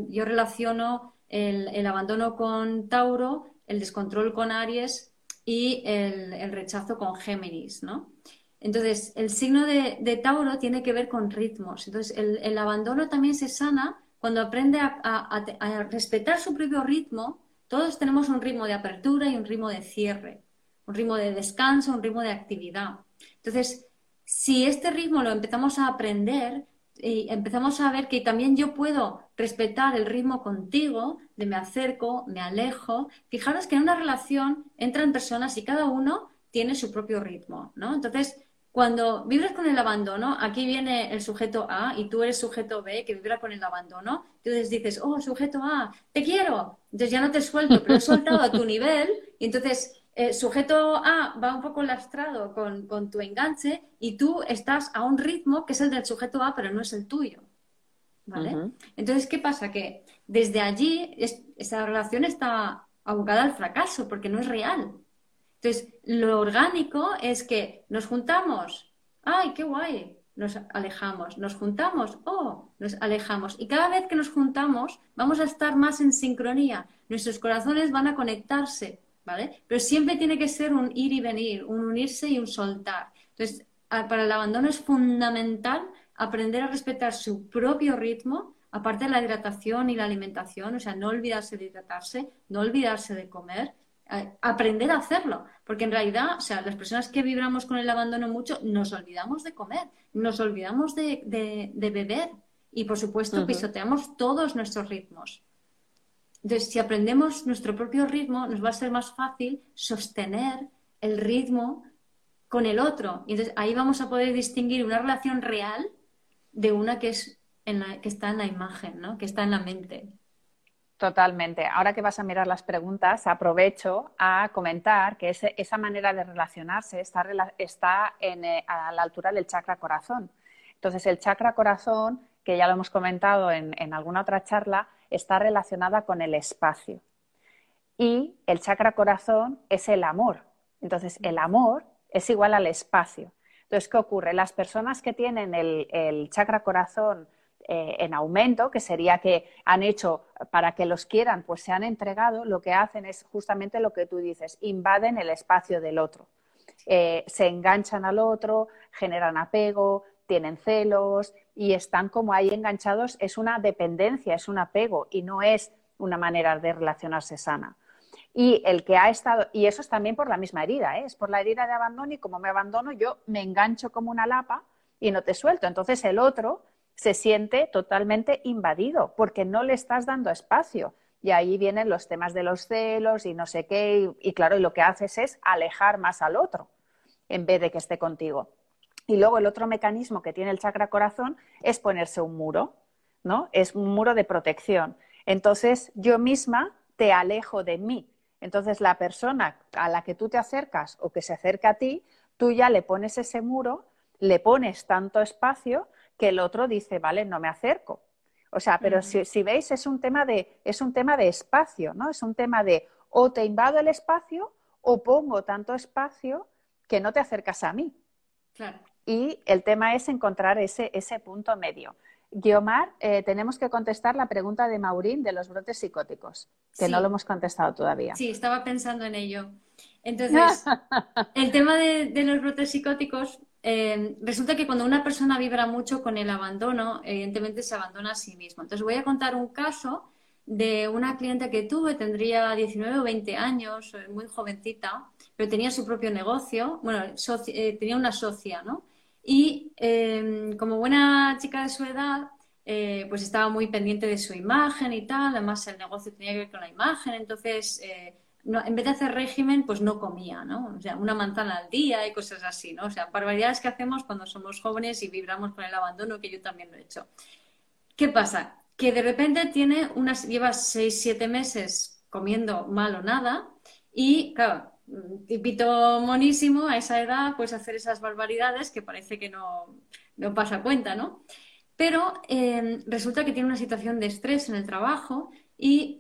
yo relaciono el, el abandono con Tauro, el descontrol con Aries y el, rechazo con Géminis, ¿no? Entonces, el signo de, Tauro tiene que ver con ritmos. Entonces, el, abandono también se sana cuando aprende a, respetar su propio ritmo. Todos tenemos un ritmo de apertura y un ritmo de cierre, un ritmo de descanso, un ritmo de actividad. Entonces, si este ritmo lo empezamos a aprender, y empezamos a ver que también yo puedo respetar el ritmo contigo, de me acerco, me alejo. Fijaros que en una relación entran personas y cada uno tiene su propio ritmo, ¿no? Entonces, cuando vibras con el abandono, aquí viene el sujeto A y tú eres sujeto B que vibra con el abandono, entonces dices, oh, sujeto A, te quiero. Entonces ya no te suelto, pero he soltado a tu nivel y entonces eh, sujeto A va un poco lastrado con, tu enganche y tú estás a un ritmo que es el del sujeto A, pero no es el tuyo. ¿Vale? Entonces, ¿qué pasa? Que desde allí esa relación está abocada al fracaso porque no es real. Entonces, lo orgánico es que nos juntamos, ¡ay, qué guay! Nos alejamos, nos juntamos, ¡oh! Nos alejamos. Y cada vez que nos juntamos, vamos a estar más en sincronía. Nuestros corazones van a conectarse pero siempre tiene que ser un ir y venir, un unirse y un soltar. Entonces, para el abandono es fundamental aprender a respetar su propio ritmo, aparte de la hidratación y la alimentación, o sea, no olvidarse de hidratarse, no olvidarse de comer, aprender a hacerlo, porque en realidad, o sea, las personas que vibramos con el abandono mucho, nos olvidamos de comer, nos olvidamos de, beber y, por supuesto, pisoteamos todos nuestros ritmos. Entonces, si aprendemos nuestro propio ritmo, nos va a ser más fácil sostener el ritmo con el otro. Y entonces ahí vamos a poder distinguir una relación real de una que, es en la, que está en la imagen, ¿no? que está en la mente. Totalmente. Ahora que vas a mirar las preguntas, aprovecho a comentar que esa manera de relacionarse está, está eh, a la altura del chakra corazón. Entonces, el chakra corazón, que ya lo hemos comentado en, en alguna otra charla, está relacionada con el espacio. Y el chakra corazón es el amor. Entonces, el amor es igual al espacio. Entonces, ¿qué ocurre? Las personas que tienen el, chakra corazón eh, en aumento, que sería que han hecho para que los quieran, pues se han entregado, lo que hacen es justamente lo que tú dices, invaden el espacio del otro. Eh, se enganchan al otro, generan apego, tienen celos y están como ahí enganchados. Es una dependencia, es un apego y no es una manera de relacionarse sana. Y el que ha estado, y eso es también por la misma herida, ¿eh? es por la herida de abandono y como me abandono yo me engancho como una lapa y no te suelto. Entonces el otro se siente totalmente invadido porque no le estás dando espacio. Y ahí vienen los temas de los celos y no sé qué. Y, claro, y lo que haces es alejar más al otro en vez de que esté contigo. Y luego el otro mecanismo que tiene el chakra corazón es ponerse un muro, ¿no? Es un muro de protección. Entonces yo misma te alejo de mí. Entonces, la persona a la que tú te acercas o que se acerca a ti, tú ya le pones ese muro, le pones tanto espacio que el otro dice, vale, no me acerco. O sea, pero si, veis, es un, tema de, es un tema de espacio, ¿no? Es un tema de o te invado el espacio o pongo tanto espacio que no te acercas a mí. Y el tema es encontrar ese, ese punto medio. Guiomar, eh, tenemos que contestar la pregunta de Maurín de los brotes psicóticos, que no lo hemos contestado todavía. Sí, estaba pensando en ello. Entonces, el tema de, los brotes psicóticos, eh, resulta que cuando una persona vibra mucho con el abandono, evidentemente se abandona a sí mismo. Entonces, voy a contar un caso de una cliente que tuve, tendría 19 o 20 años, eh, muy jovencita, pero tenía su propio negocio, bueno, tenía una socia, ¿no? Y em, como buena chica de su edad, eh, pues estaba muy pendiente de su imagen y tal, además el negocio tenía que ver con la imagen, entonces eh, en vez de hacer régimen, pues no comía, ¿no? O sea, una manzana al día y cosas así, ¿no? O sea, barbaridades que hacemos cuando somos jóvenes y vibramos con el abandono, que yo también lo he hecho. ¿Qué pasa? Que de repente tiene unas, lleva seis, siete meses comiendo mal o nada y, claro, tipito monísimo a esa edad, pues hacer esas barbaridades que parece que no, no pasa cuenta, ¿no? Pero em, resulta que tiene una situación de estrés en el trabajo y,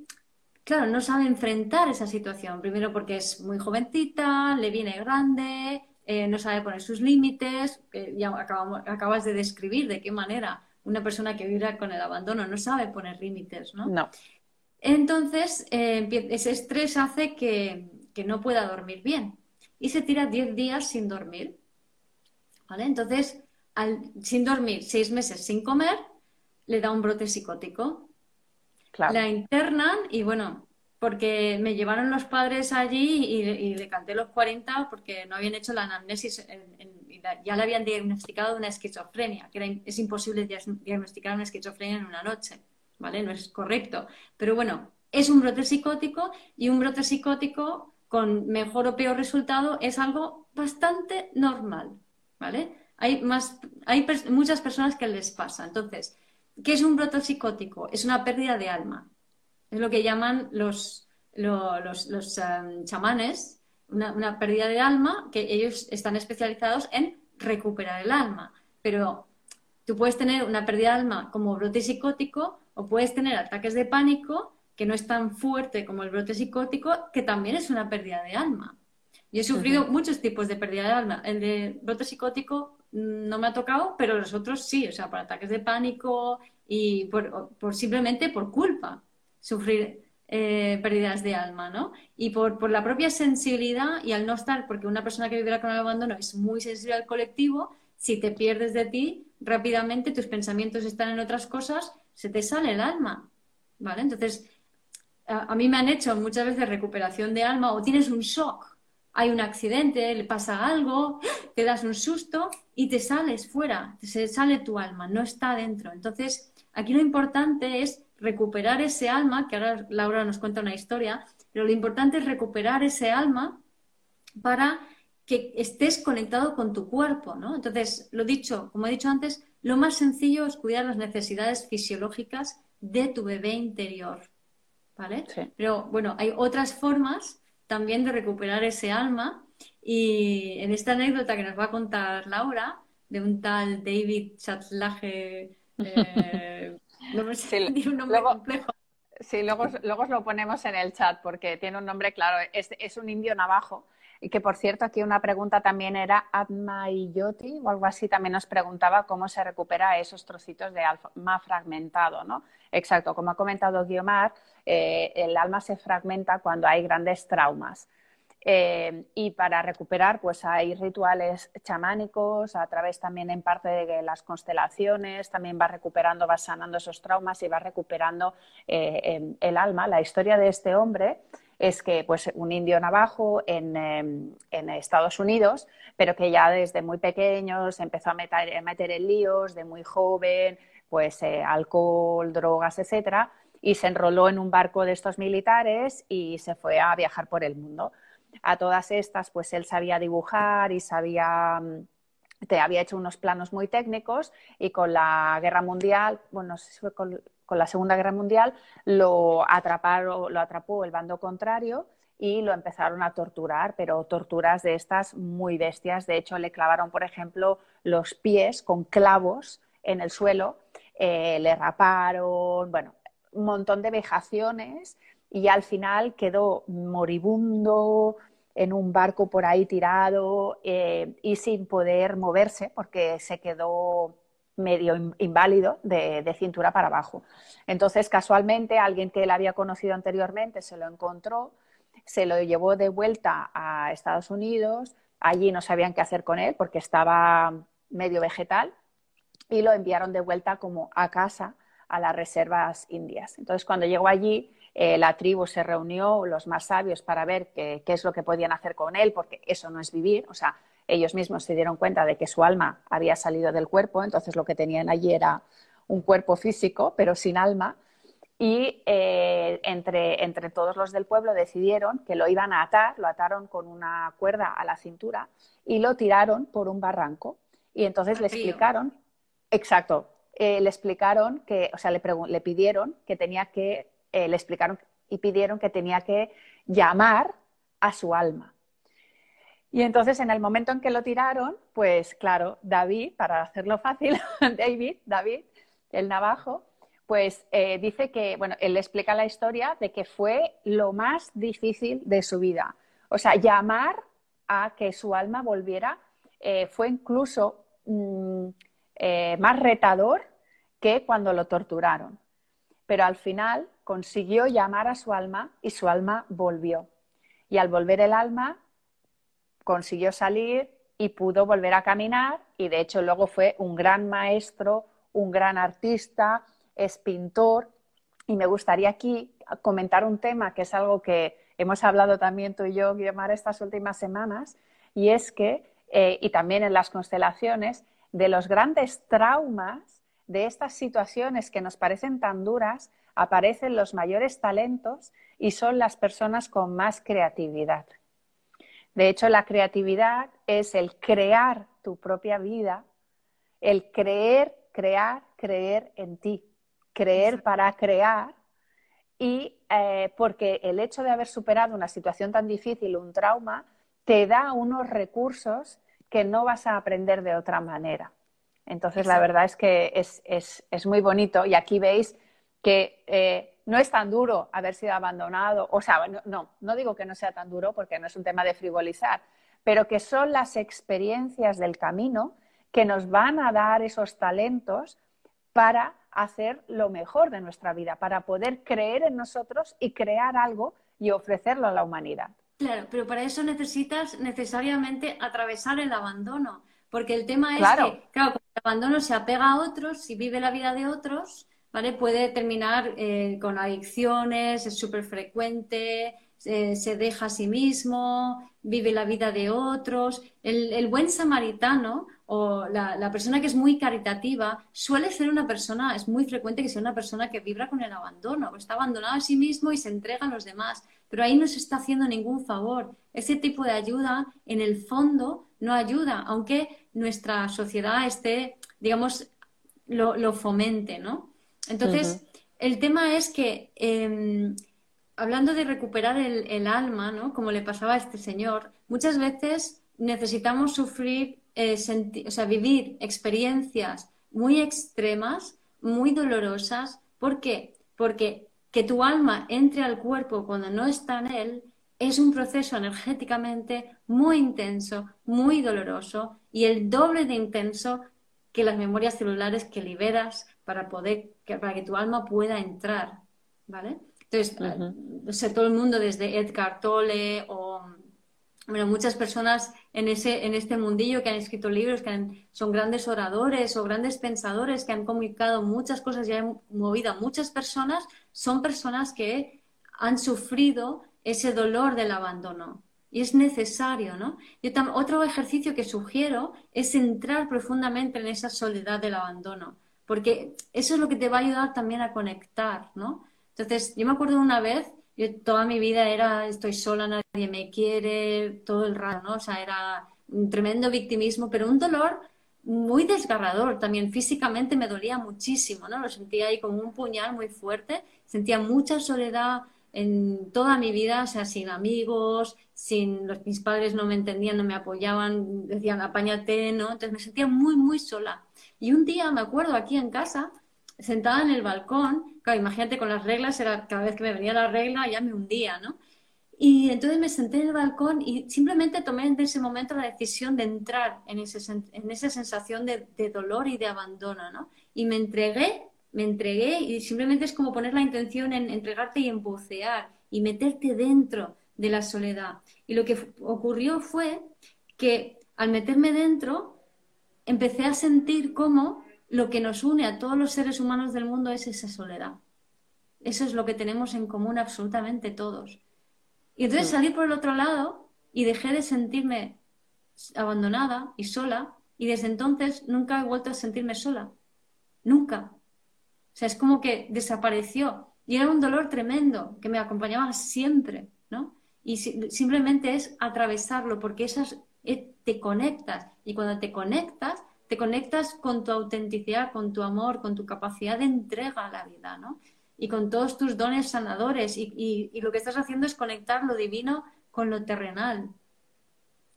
claro, no sabe enfrentar esa situación. Primero porque es muy jovencita, le viene grande, eh, no sabe poner sus límites. ya acabas de describir de qué manera una persona que vive con el abandono no sabe poner límites, ¿no? No. Entonces, eh, ese estrés hace que, que no pueda dormir bien y se tira 10 días sin dormir. ¿Vale? Entonces, sin dormir, seis meses sin comer, le da un brote psicótico. La internan y bueno, porque me llevaron los padres allí y, le canté los 40 porque no habían hecho la anamnesis, ya le habían diagnosticado una esquizofrenia, que es imposible diagnosticar una esquizofrenia en una noche, ¿vale? No es correcto. Pero bueno, es un brote psicótico y un brote psicótico con mejor o peor resultado es algo bastante normal, ¿vale? Hay, más, hay muchas personas que les pasa. Entonces, ¿qué es un brote psicótico? Es una pérdida de alma. Es lo que llaman los, los, em, chamanes, una, una pérdida de alma, que ellos están especializados en recuperar el alma. Pero tú puedes tener una pérdida de alma como brote psicótico o puedes tener ataques de pánico que no es tan fuerte como el brote psicótico, que también es una pérdida de alma. Yo he sufrido muchos tipos de pérdida de alma. El de brote psicótico no me ha tocado, pero los otros sí, o sea, por ataques de pánico y por, simplemente por culpa sufrir eh, pérdidas de alma, ¿no? Y por, por, la propia sensibilidad y al no estar, porque una persona que vivirá con el abandono es muy sensible al colectivo, si te pierdes de ti, rápidamente tus pensamientos están en otras cosas, se te sale el alma, ¿vale? Entonces, a, mí me han hecho muchas veces recuperación de alma o tienes un shock, hay un accidente, le pasa algo, te das un susto y te sales fuera, se sale tu alma, no está dentro. Entonces, aquí lo importante es recuperar ese alma, que ahora Laura nos cuenta una historia, pero lo importante es recuperar ese alma para que estés conectado con tu cuerpo, ¿no? Entonces, lo dicho, como he dicho antes, lo más sencillo es cuidar las necesidades fisiológicas de tu bebé interior, ¿vale? Pero bueno, hay otras formas también de recuperar ese alma. Y en esta anécdota que nos va a contar Laura, de un tal David Chatlaje, eh, no sé, un nombre complejo. Sí, luego, luego os lo ponemos en el chat porque tiene un nombre claro, es, es un indio navajo y que, por cierto, aquí una pregunta también era Yoti o algo así, también nos preguntaba cómo se recupera esos trocitos de alma fragmentado, ¿no? Exacto, como ha comentado Guiomar, eh, el alma se fragmenta cuando hay grandes traumas. Eh, y para recuperar, pues hay rituales chamánicos, a través también en parte de las constelaciones, también va recuperando, va sanando esos traumas y va recuperando eh, el alma. La historia de este hombre es que pues un indio navajo en, em, Estados Unidos, pero que ya desde muy pequeño se empezó a meter, meter en líos, de muy joven, pues eh, alcohol, drogas, etcétera, y se enroló en un barco de estos militares y se fue a viajar por el mundo. A todas estas, pues él sabía dibujar y sabía mm, te había hecho unos planos muy técnicos y con la guerra mundial, bueno, no sé si fue con, con la Segunda Guerra Mundial, lo, atrapó el bando contrario y lo empezaron a torturar, pero torturas de estas muy bestias. De hecho, le clavaron, por ejemplo, los pies con clavos en el suelo, eh, le raparon, bueno, un montón de vejaciones y al final quedó moribundo en un barco por ahí tirado eh, y sin poder moverse porque se quedó medio inválido de, cintura para abajo. Entonces, casualmente, alguien que él había conocido anteriormente se lo encontró, se lo llevó de vuelta a Estados Unidos, allí no sabían qué hacer con él porque estaba medio vegetal y lo enviaron de vuelta como a casa a las reservas indias. Entonces, cuando llegó allí, eh, la tribu se reunió, los más sabios, para ver qué, qué, es lo que podían hacer con él, porque eso no es vivir, o sea, ellos mismos se dieron cuenta de que su alma había salido del cuerpo, entonces lo que tenían allí era un cuerpo físico, pero sin alma. Y eh, entre, entre todos los del pueblo decidieron que lo iban a atar, lo ataron con una cuerda a la cintura y lo tiraron por un barranco. Y entonces le explicaron, exacto, eh, le explicaron que, o sea, le, le pidieron que tenía que, eh, le explicaron y pidieron que tenía que llamar a su alma. Y entonces, en el momento en que lo tiraron, pues claro, David, para hacerlo fácil, David, David, el navajo, pues eh, dice que, bueno, él le explica la historia de que fue lo más difícil de su vida. O sea, llamar a que su alma volviera eh, fue incluso mm, eh, más retador que cuando lo torturaron. Pero al final consiguió llamar a su alma y su alma volvió. Y al volver el alma, consiguió salir y pudo volver a caminar y de hecho luego fue un gran maestro, un gran artista, es pintor y me gustaría aquí comentar un tema que es algo que hemos hablado también tú y yo, Guillermo, estas últimas semanas y es que, eh, y también en las constelaciones, de los grandes traumas de estas situaciones que nos parecen tan duras, aparecen los mayores talentos y son las personas con más creatividad. De hecho, la creatividad es el crear tu propia vida, el creer, crear, creer en ti, creer para crear. Y eh, porque el hecho de haber superado una situación tan difícil, un trauma, te da unos recursos que no vas a aprender de otra manera. Entonces, la verdad es que es, muy bonito. Y aquí veis que eh, no es tan duro haber sido abandonado, o sea, no, no, digo que no sea tan duro porque no es un tema de frivolizar, pero que son las experiencias del camino que nos van a dar esos talentos para hacer lo mejor de nuestra vida, para poder creer en nosotros y crear algo y ofrecerlo a la humanidad. Claro, pero para eso necesitas necesariamente atravesar el abandono, porque el tema es que, claro, el abandono se apega a otros y vive la vida de otros, ¿vale? Puede terminar eh, con adicciones, es súper frecuente, se deja a sí mismo, vive la vida de otros. El, buen samaritano o la, persona que es muy caritativa suele ser una persona, es muy frecuente que sea una persona que vibra con el abandono, está abandonado a sí mismo y se entrega a los demás, pero ahí no se está haciendo ningún favor. Ese tipo de ayuda, en el fondo, no ayuda, aunque nuestra sociedad esté, digamos, lo, fomente, ¿no? Entonces, el tema es que, em, hablando de recuperar el, el alma, ¿no? Como le pasaba a este señor, muchas veces necesitamos sufrir eh, o sea, vivir experiencias muy extremas, muy dolorosas. ¿Por qué? Porque que tu alma entre al cuerpo cuando no está en él es un proceso energéticamente muy intenso, muy doloroso y el doble de intenso que las memorias celulares que liberas para poder que, para que tu alma pueda entrar, ¿vale? Entonces, sé, todo el mundo desde Edgar Tolle o bueno, muchas personas en, ese, en este mundillo que han escrito libros, que son grandes oradores o grandes pensadores, que han comunicado muchas cosas y han movido a muchas personas, son personas que han sufrido ese dolor del abandono. Y es necesario, ¿no? otro ejercicio que sugiero es entrar profundamente en esa soledad del abandono, porque eso es lo que te va a ayudar también a conectar, ¿no? Entonces, yo me acuerdo una vez yo toda mi vida era estoy sola, nadie me quiere, todo el rato, ¿no? O sea, era un tremendo victimismo, pero un dolor muy desgarrador también. Físicamente me dolía muchísimo, ¿no? Lo sentía ahí como un puñal muy fuerte, sentía mucha soledad en toda mi vida, o sea, sin amigos, sin los, mis padres no me entendían, no me apoyaban, decían apáñate, ¿no? Entonces me sentía muy, muy sola. Y un día me acuerdo aquí en casa, sentada en el balcón, claro, imagínate con las reglas, era cada vez que me venía la regla ya me hundía, ¿no? Y entonces me senté en el balcón y simplemente tomé en ese momento la decisión de entrar en, ese, en esa sensación de, dolor y de abandono, ¿no? Y me entregué, me entregué y simplemente es como poner la intención en entregarte y embucear y meterte dentro de la soledad. Y lo que ocurrió fue que al meterme dentro empecé a sentir cómo lo que nos une a todos los seres humanos del mundo es esa soledad. Eso es lo que tenemos en común absolutamente todos. Y entonces salí por el otro lado y dejé de sentirme abandonada y sola y desde entonces nunca he vuelto a sentirme sola. Nunca. O sea, es como que desapareció. Y era un dolor tremendo que me acompañaba siempre, ¿no? Y simplemente es atravesarlo porque esas, te conectas. Y cuando te conectas, te conectas con tu autenticidad, con tu amor, con tu capacidad de entrega a la vida, ¿no? Y con todos tus dones sanadores. Y, lo que estás haciendo es conectar lo divino con lo terrenal.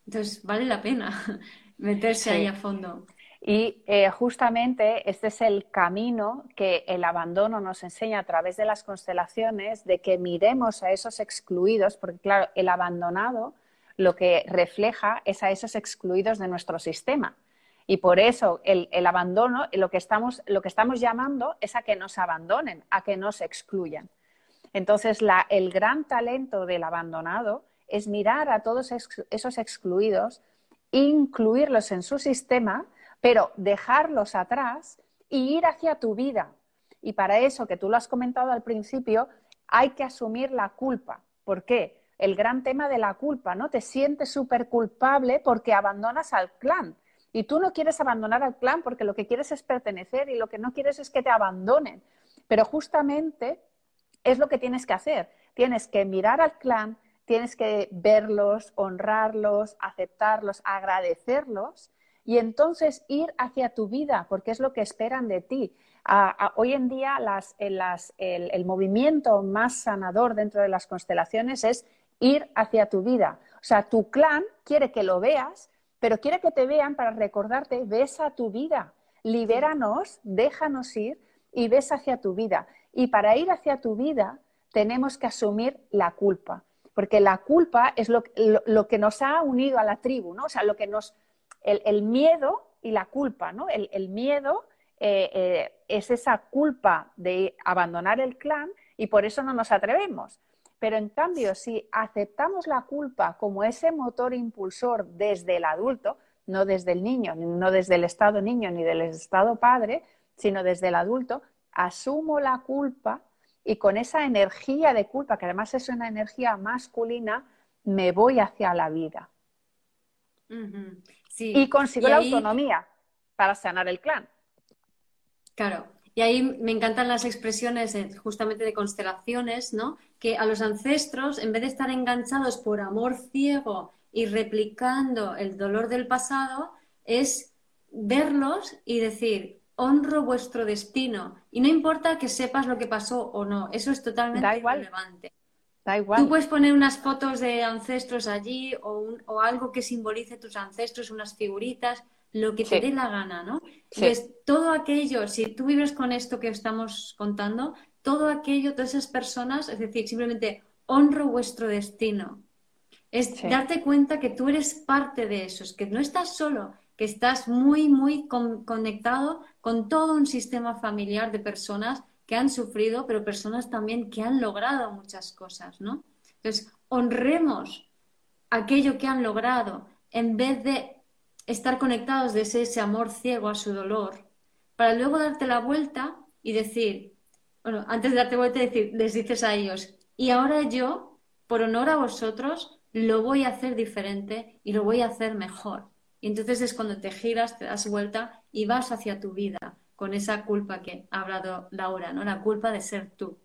Entonces, vale la pena meterse ahí a fondo. Y eh, justamente este es el camino que el abandono nos enseña a través de las constelaciones, de que miremos a esos excluidos, porque claro, el abandonado lo que refleja es a esos excluidos de nuestro sistema. Y por eso el, abandono, lo que, estamos, lo que estamos llamando es a que nos abandonen, a que nos excluyan. Entonces, el gran talento del abandonado es mirar a todos esos excluidos, incluirlos en su sistema, pero dejarlos atrás y ir hacia tu vida. Y para eso, que tú lo has comentado al principio, hay que asumir la culpa. ¿Por qué? El gran tema de la culpa, ¿no? Te sientes súper culpable porque abandonas al clan. Y tú no quieres abandonar al clan porque lo que quieres es pertenecer y lo que no quieres es que te abandonen. Pero justamente es lo que tienes que hacer. Tienes que mirar al clan, tienes que verlos, honrarlos, aceptarlos, agradecerlos y entonces ir hacia tu vida, porque es lo que esperan de ti. hoy en día el, movimiento más sanador dentro de las constelaciones es ir hacia tu vida. O sea, tu clan quiere que lo veas pero quiere que te vean para recordarte, ves a tu vida, libéranos, déjanos ir y ves hacia tu vida. Y para ir hacia tu vida tenemos que asumir la culpa, porque la culpa es lo, que nos ha unido a la tribu, ¿no? O sea, lo que nos, el, miedo y la culpa, ¿no? El, miedo eh, eh, es esa culpa de abandonar el clan y por eso no nos atrevemos. Pero en cambio, si aceptamos la culpa como ese motor impulsor desde el adulto, no desde el niño, no desde el estado niño ni del estado padre, sino desde el adulto, asumo la culpa y con esa energía de culpa, que además es una energía masculina, me voy hacia la vida. y consigo la autonomía para sanar el clan. Claro, y ahí me encantan las expresiones justamente de constelaciones, ¿no? Que a los ancestros, en vez de estar enganchados por amor ciego y replicando el dolor del pasado, es verlos y decir, honro vuestro destino. Y no importa que sepas lo que pasó o no, eso es totalmente irrelevante. Da igual. Tú puedes poner unas fotos de ancestros allí o, o algo que simbolice tus ancestros, unas figuritas, lo que te dé la gana, ¿no? Entonces, todo aquello, si tú vives con esto que estamos contando, todo aquello, todas esas personas, es decir, simplemente honro vuestro destino. Es darte cuenta que tú eres parte de eso, es que no estás solo, que estás muy, muy conectado con todo un sistema familiar de personas que han sufrido, pero personas también que han logrado muchas cosas, ¿no? Entonces, honremos aquello que han logrado en vez de estar conectados desde ese amor ciego a su dolor, para luego darte la vuelta y decir, bueno, antes de darte vuelta, decir, les dices a ellos, y ahora yo, por honor a vosotros, lo voy a hacer diferente y lo voy a hacer mejor. Y entonces es cuando te giras, te das vuelta y vas hacia tu vida con esa culpa que ha hablado Laura, ¿no? La culpa de ser tú.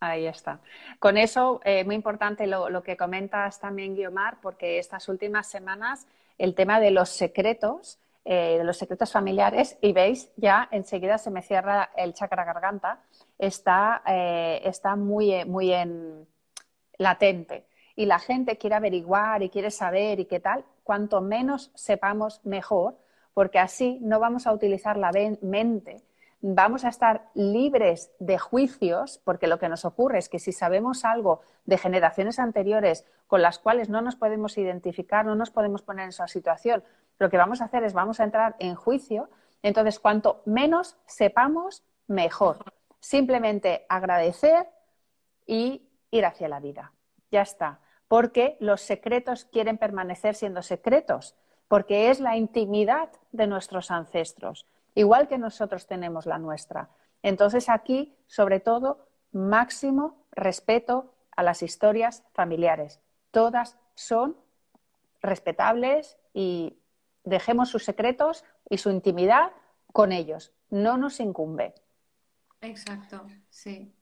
Ahí está. Con eso, eh, muy importante lo, lo, que comentas también, Guiomar, porque estas últimas semanas el tema de los secretos, eh, de los secretos familiares, y veis, ya enseguida se me cierra el chakra garganta, está, eh, está muy, eh, muy en latente. Y la gente quiere averiguar y quiere saber y qué tal, cuanto menos sepamos, mejor, porque así no vamos a utilizar la mente vamos a estar libres de juicios, porque lo que nos ocurre es que si sabemos algo de generaciones anteriores con las cuales no nos podemos identificar, no nos podemos poner en esa situación, lo que vamos a hacer es vamos a entrar en juicio. Entonces, cuanto menos sepamos, mejor. Simplemente agradecer y ir hacia la vida. Ya está. Porque los secretos quieren permanecer siendo secretos, porque es la intimidad de nuestros ancestros igual que nosotros tenemos la nuestra. Entonces aquí, sobre todo, máximo respeto a las historias familiares. Todas son respetables y dejemos sus secretos y su intimidad con ellos. No nos incumbe. Exacto, sí.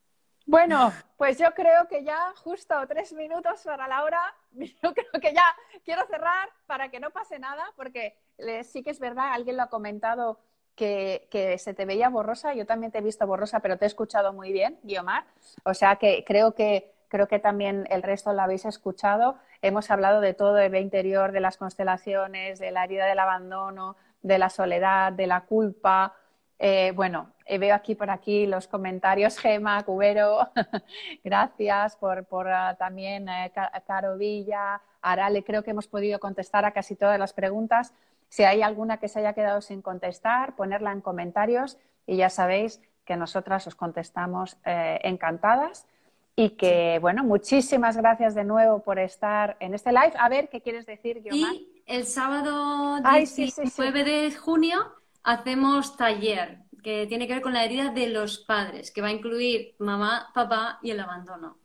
Bueno, pues yo creo que ya justo tres minutos para la hora, yo creo que ya quiero cerrar para que no pase nada, porque sí que es verdad, alguien lo ha comentado que, se te veía borrosa. Yo también te he visto borrosa, pero te he escuchado muy bien, Guiomar. O sea que creo que creo que también el resto lo habéis escuchado. Hemos hablado de todo el interior, de las constelaciones, de la herida del abandono, de la soledad, de la culpa. Eh, bueno, eh, veo aquí por aquí los comentarios, Gema, Cubero, gracias por, por ah, también eh, Caro Villa, Arale, creo que hemos podido contestar a casi todas las preguntas. Si hay alguna que se haya quedado sin contestar, ponerla en comentarios y ya sabéis que nosotras os contestamos eh, encantadas. Y que, bueno, muchísimas gracias de nuevo por estar en este live. A ver, ¿qué quieres decir, Guiomar? Y el sábado 19 de junio hacemos taller que tiene que ver con la herida de los padres, que va a incluir mamá, papá y el abandono.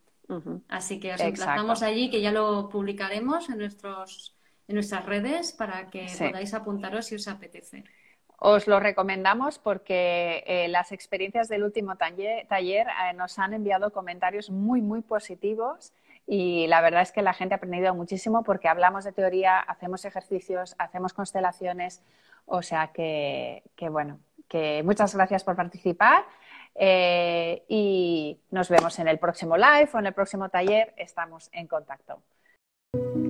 Así que os emplazamos allí, que ya lo publicaremos en nuestros en nuestras redes para que podáis apuntaros si os apetece. Os lo recomendamos porque eh, las experiencias del último taller, eh, nos han enviado comentarios muy, muy positivos y la verdad es que la gente ha aprendido muchísimo porque hablamos de teoría, hacemos ejercicios, hacemos constelaciones, o sea que, bueno, que muchas gracias por participar eh, y nos vemos en el próximo live o en el próximo taller, estamos en contacto.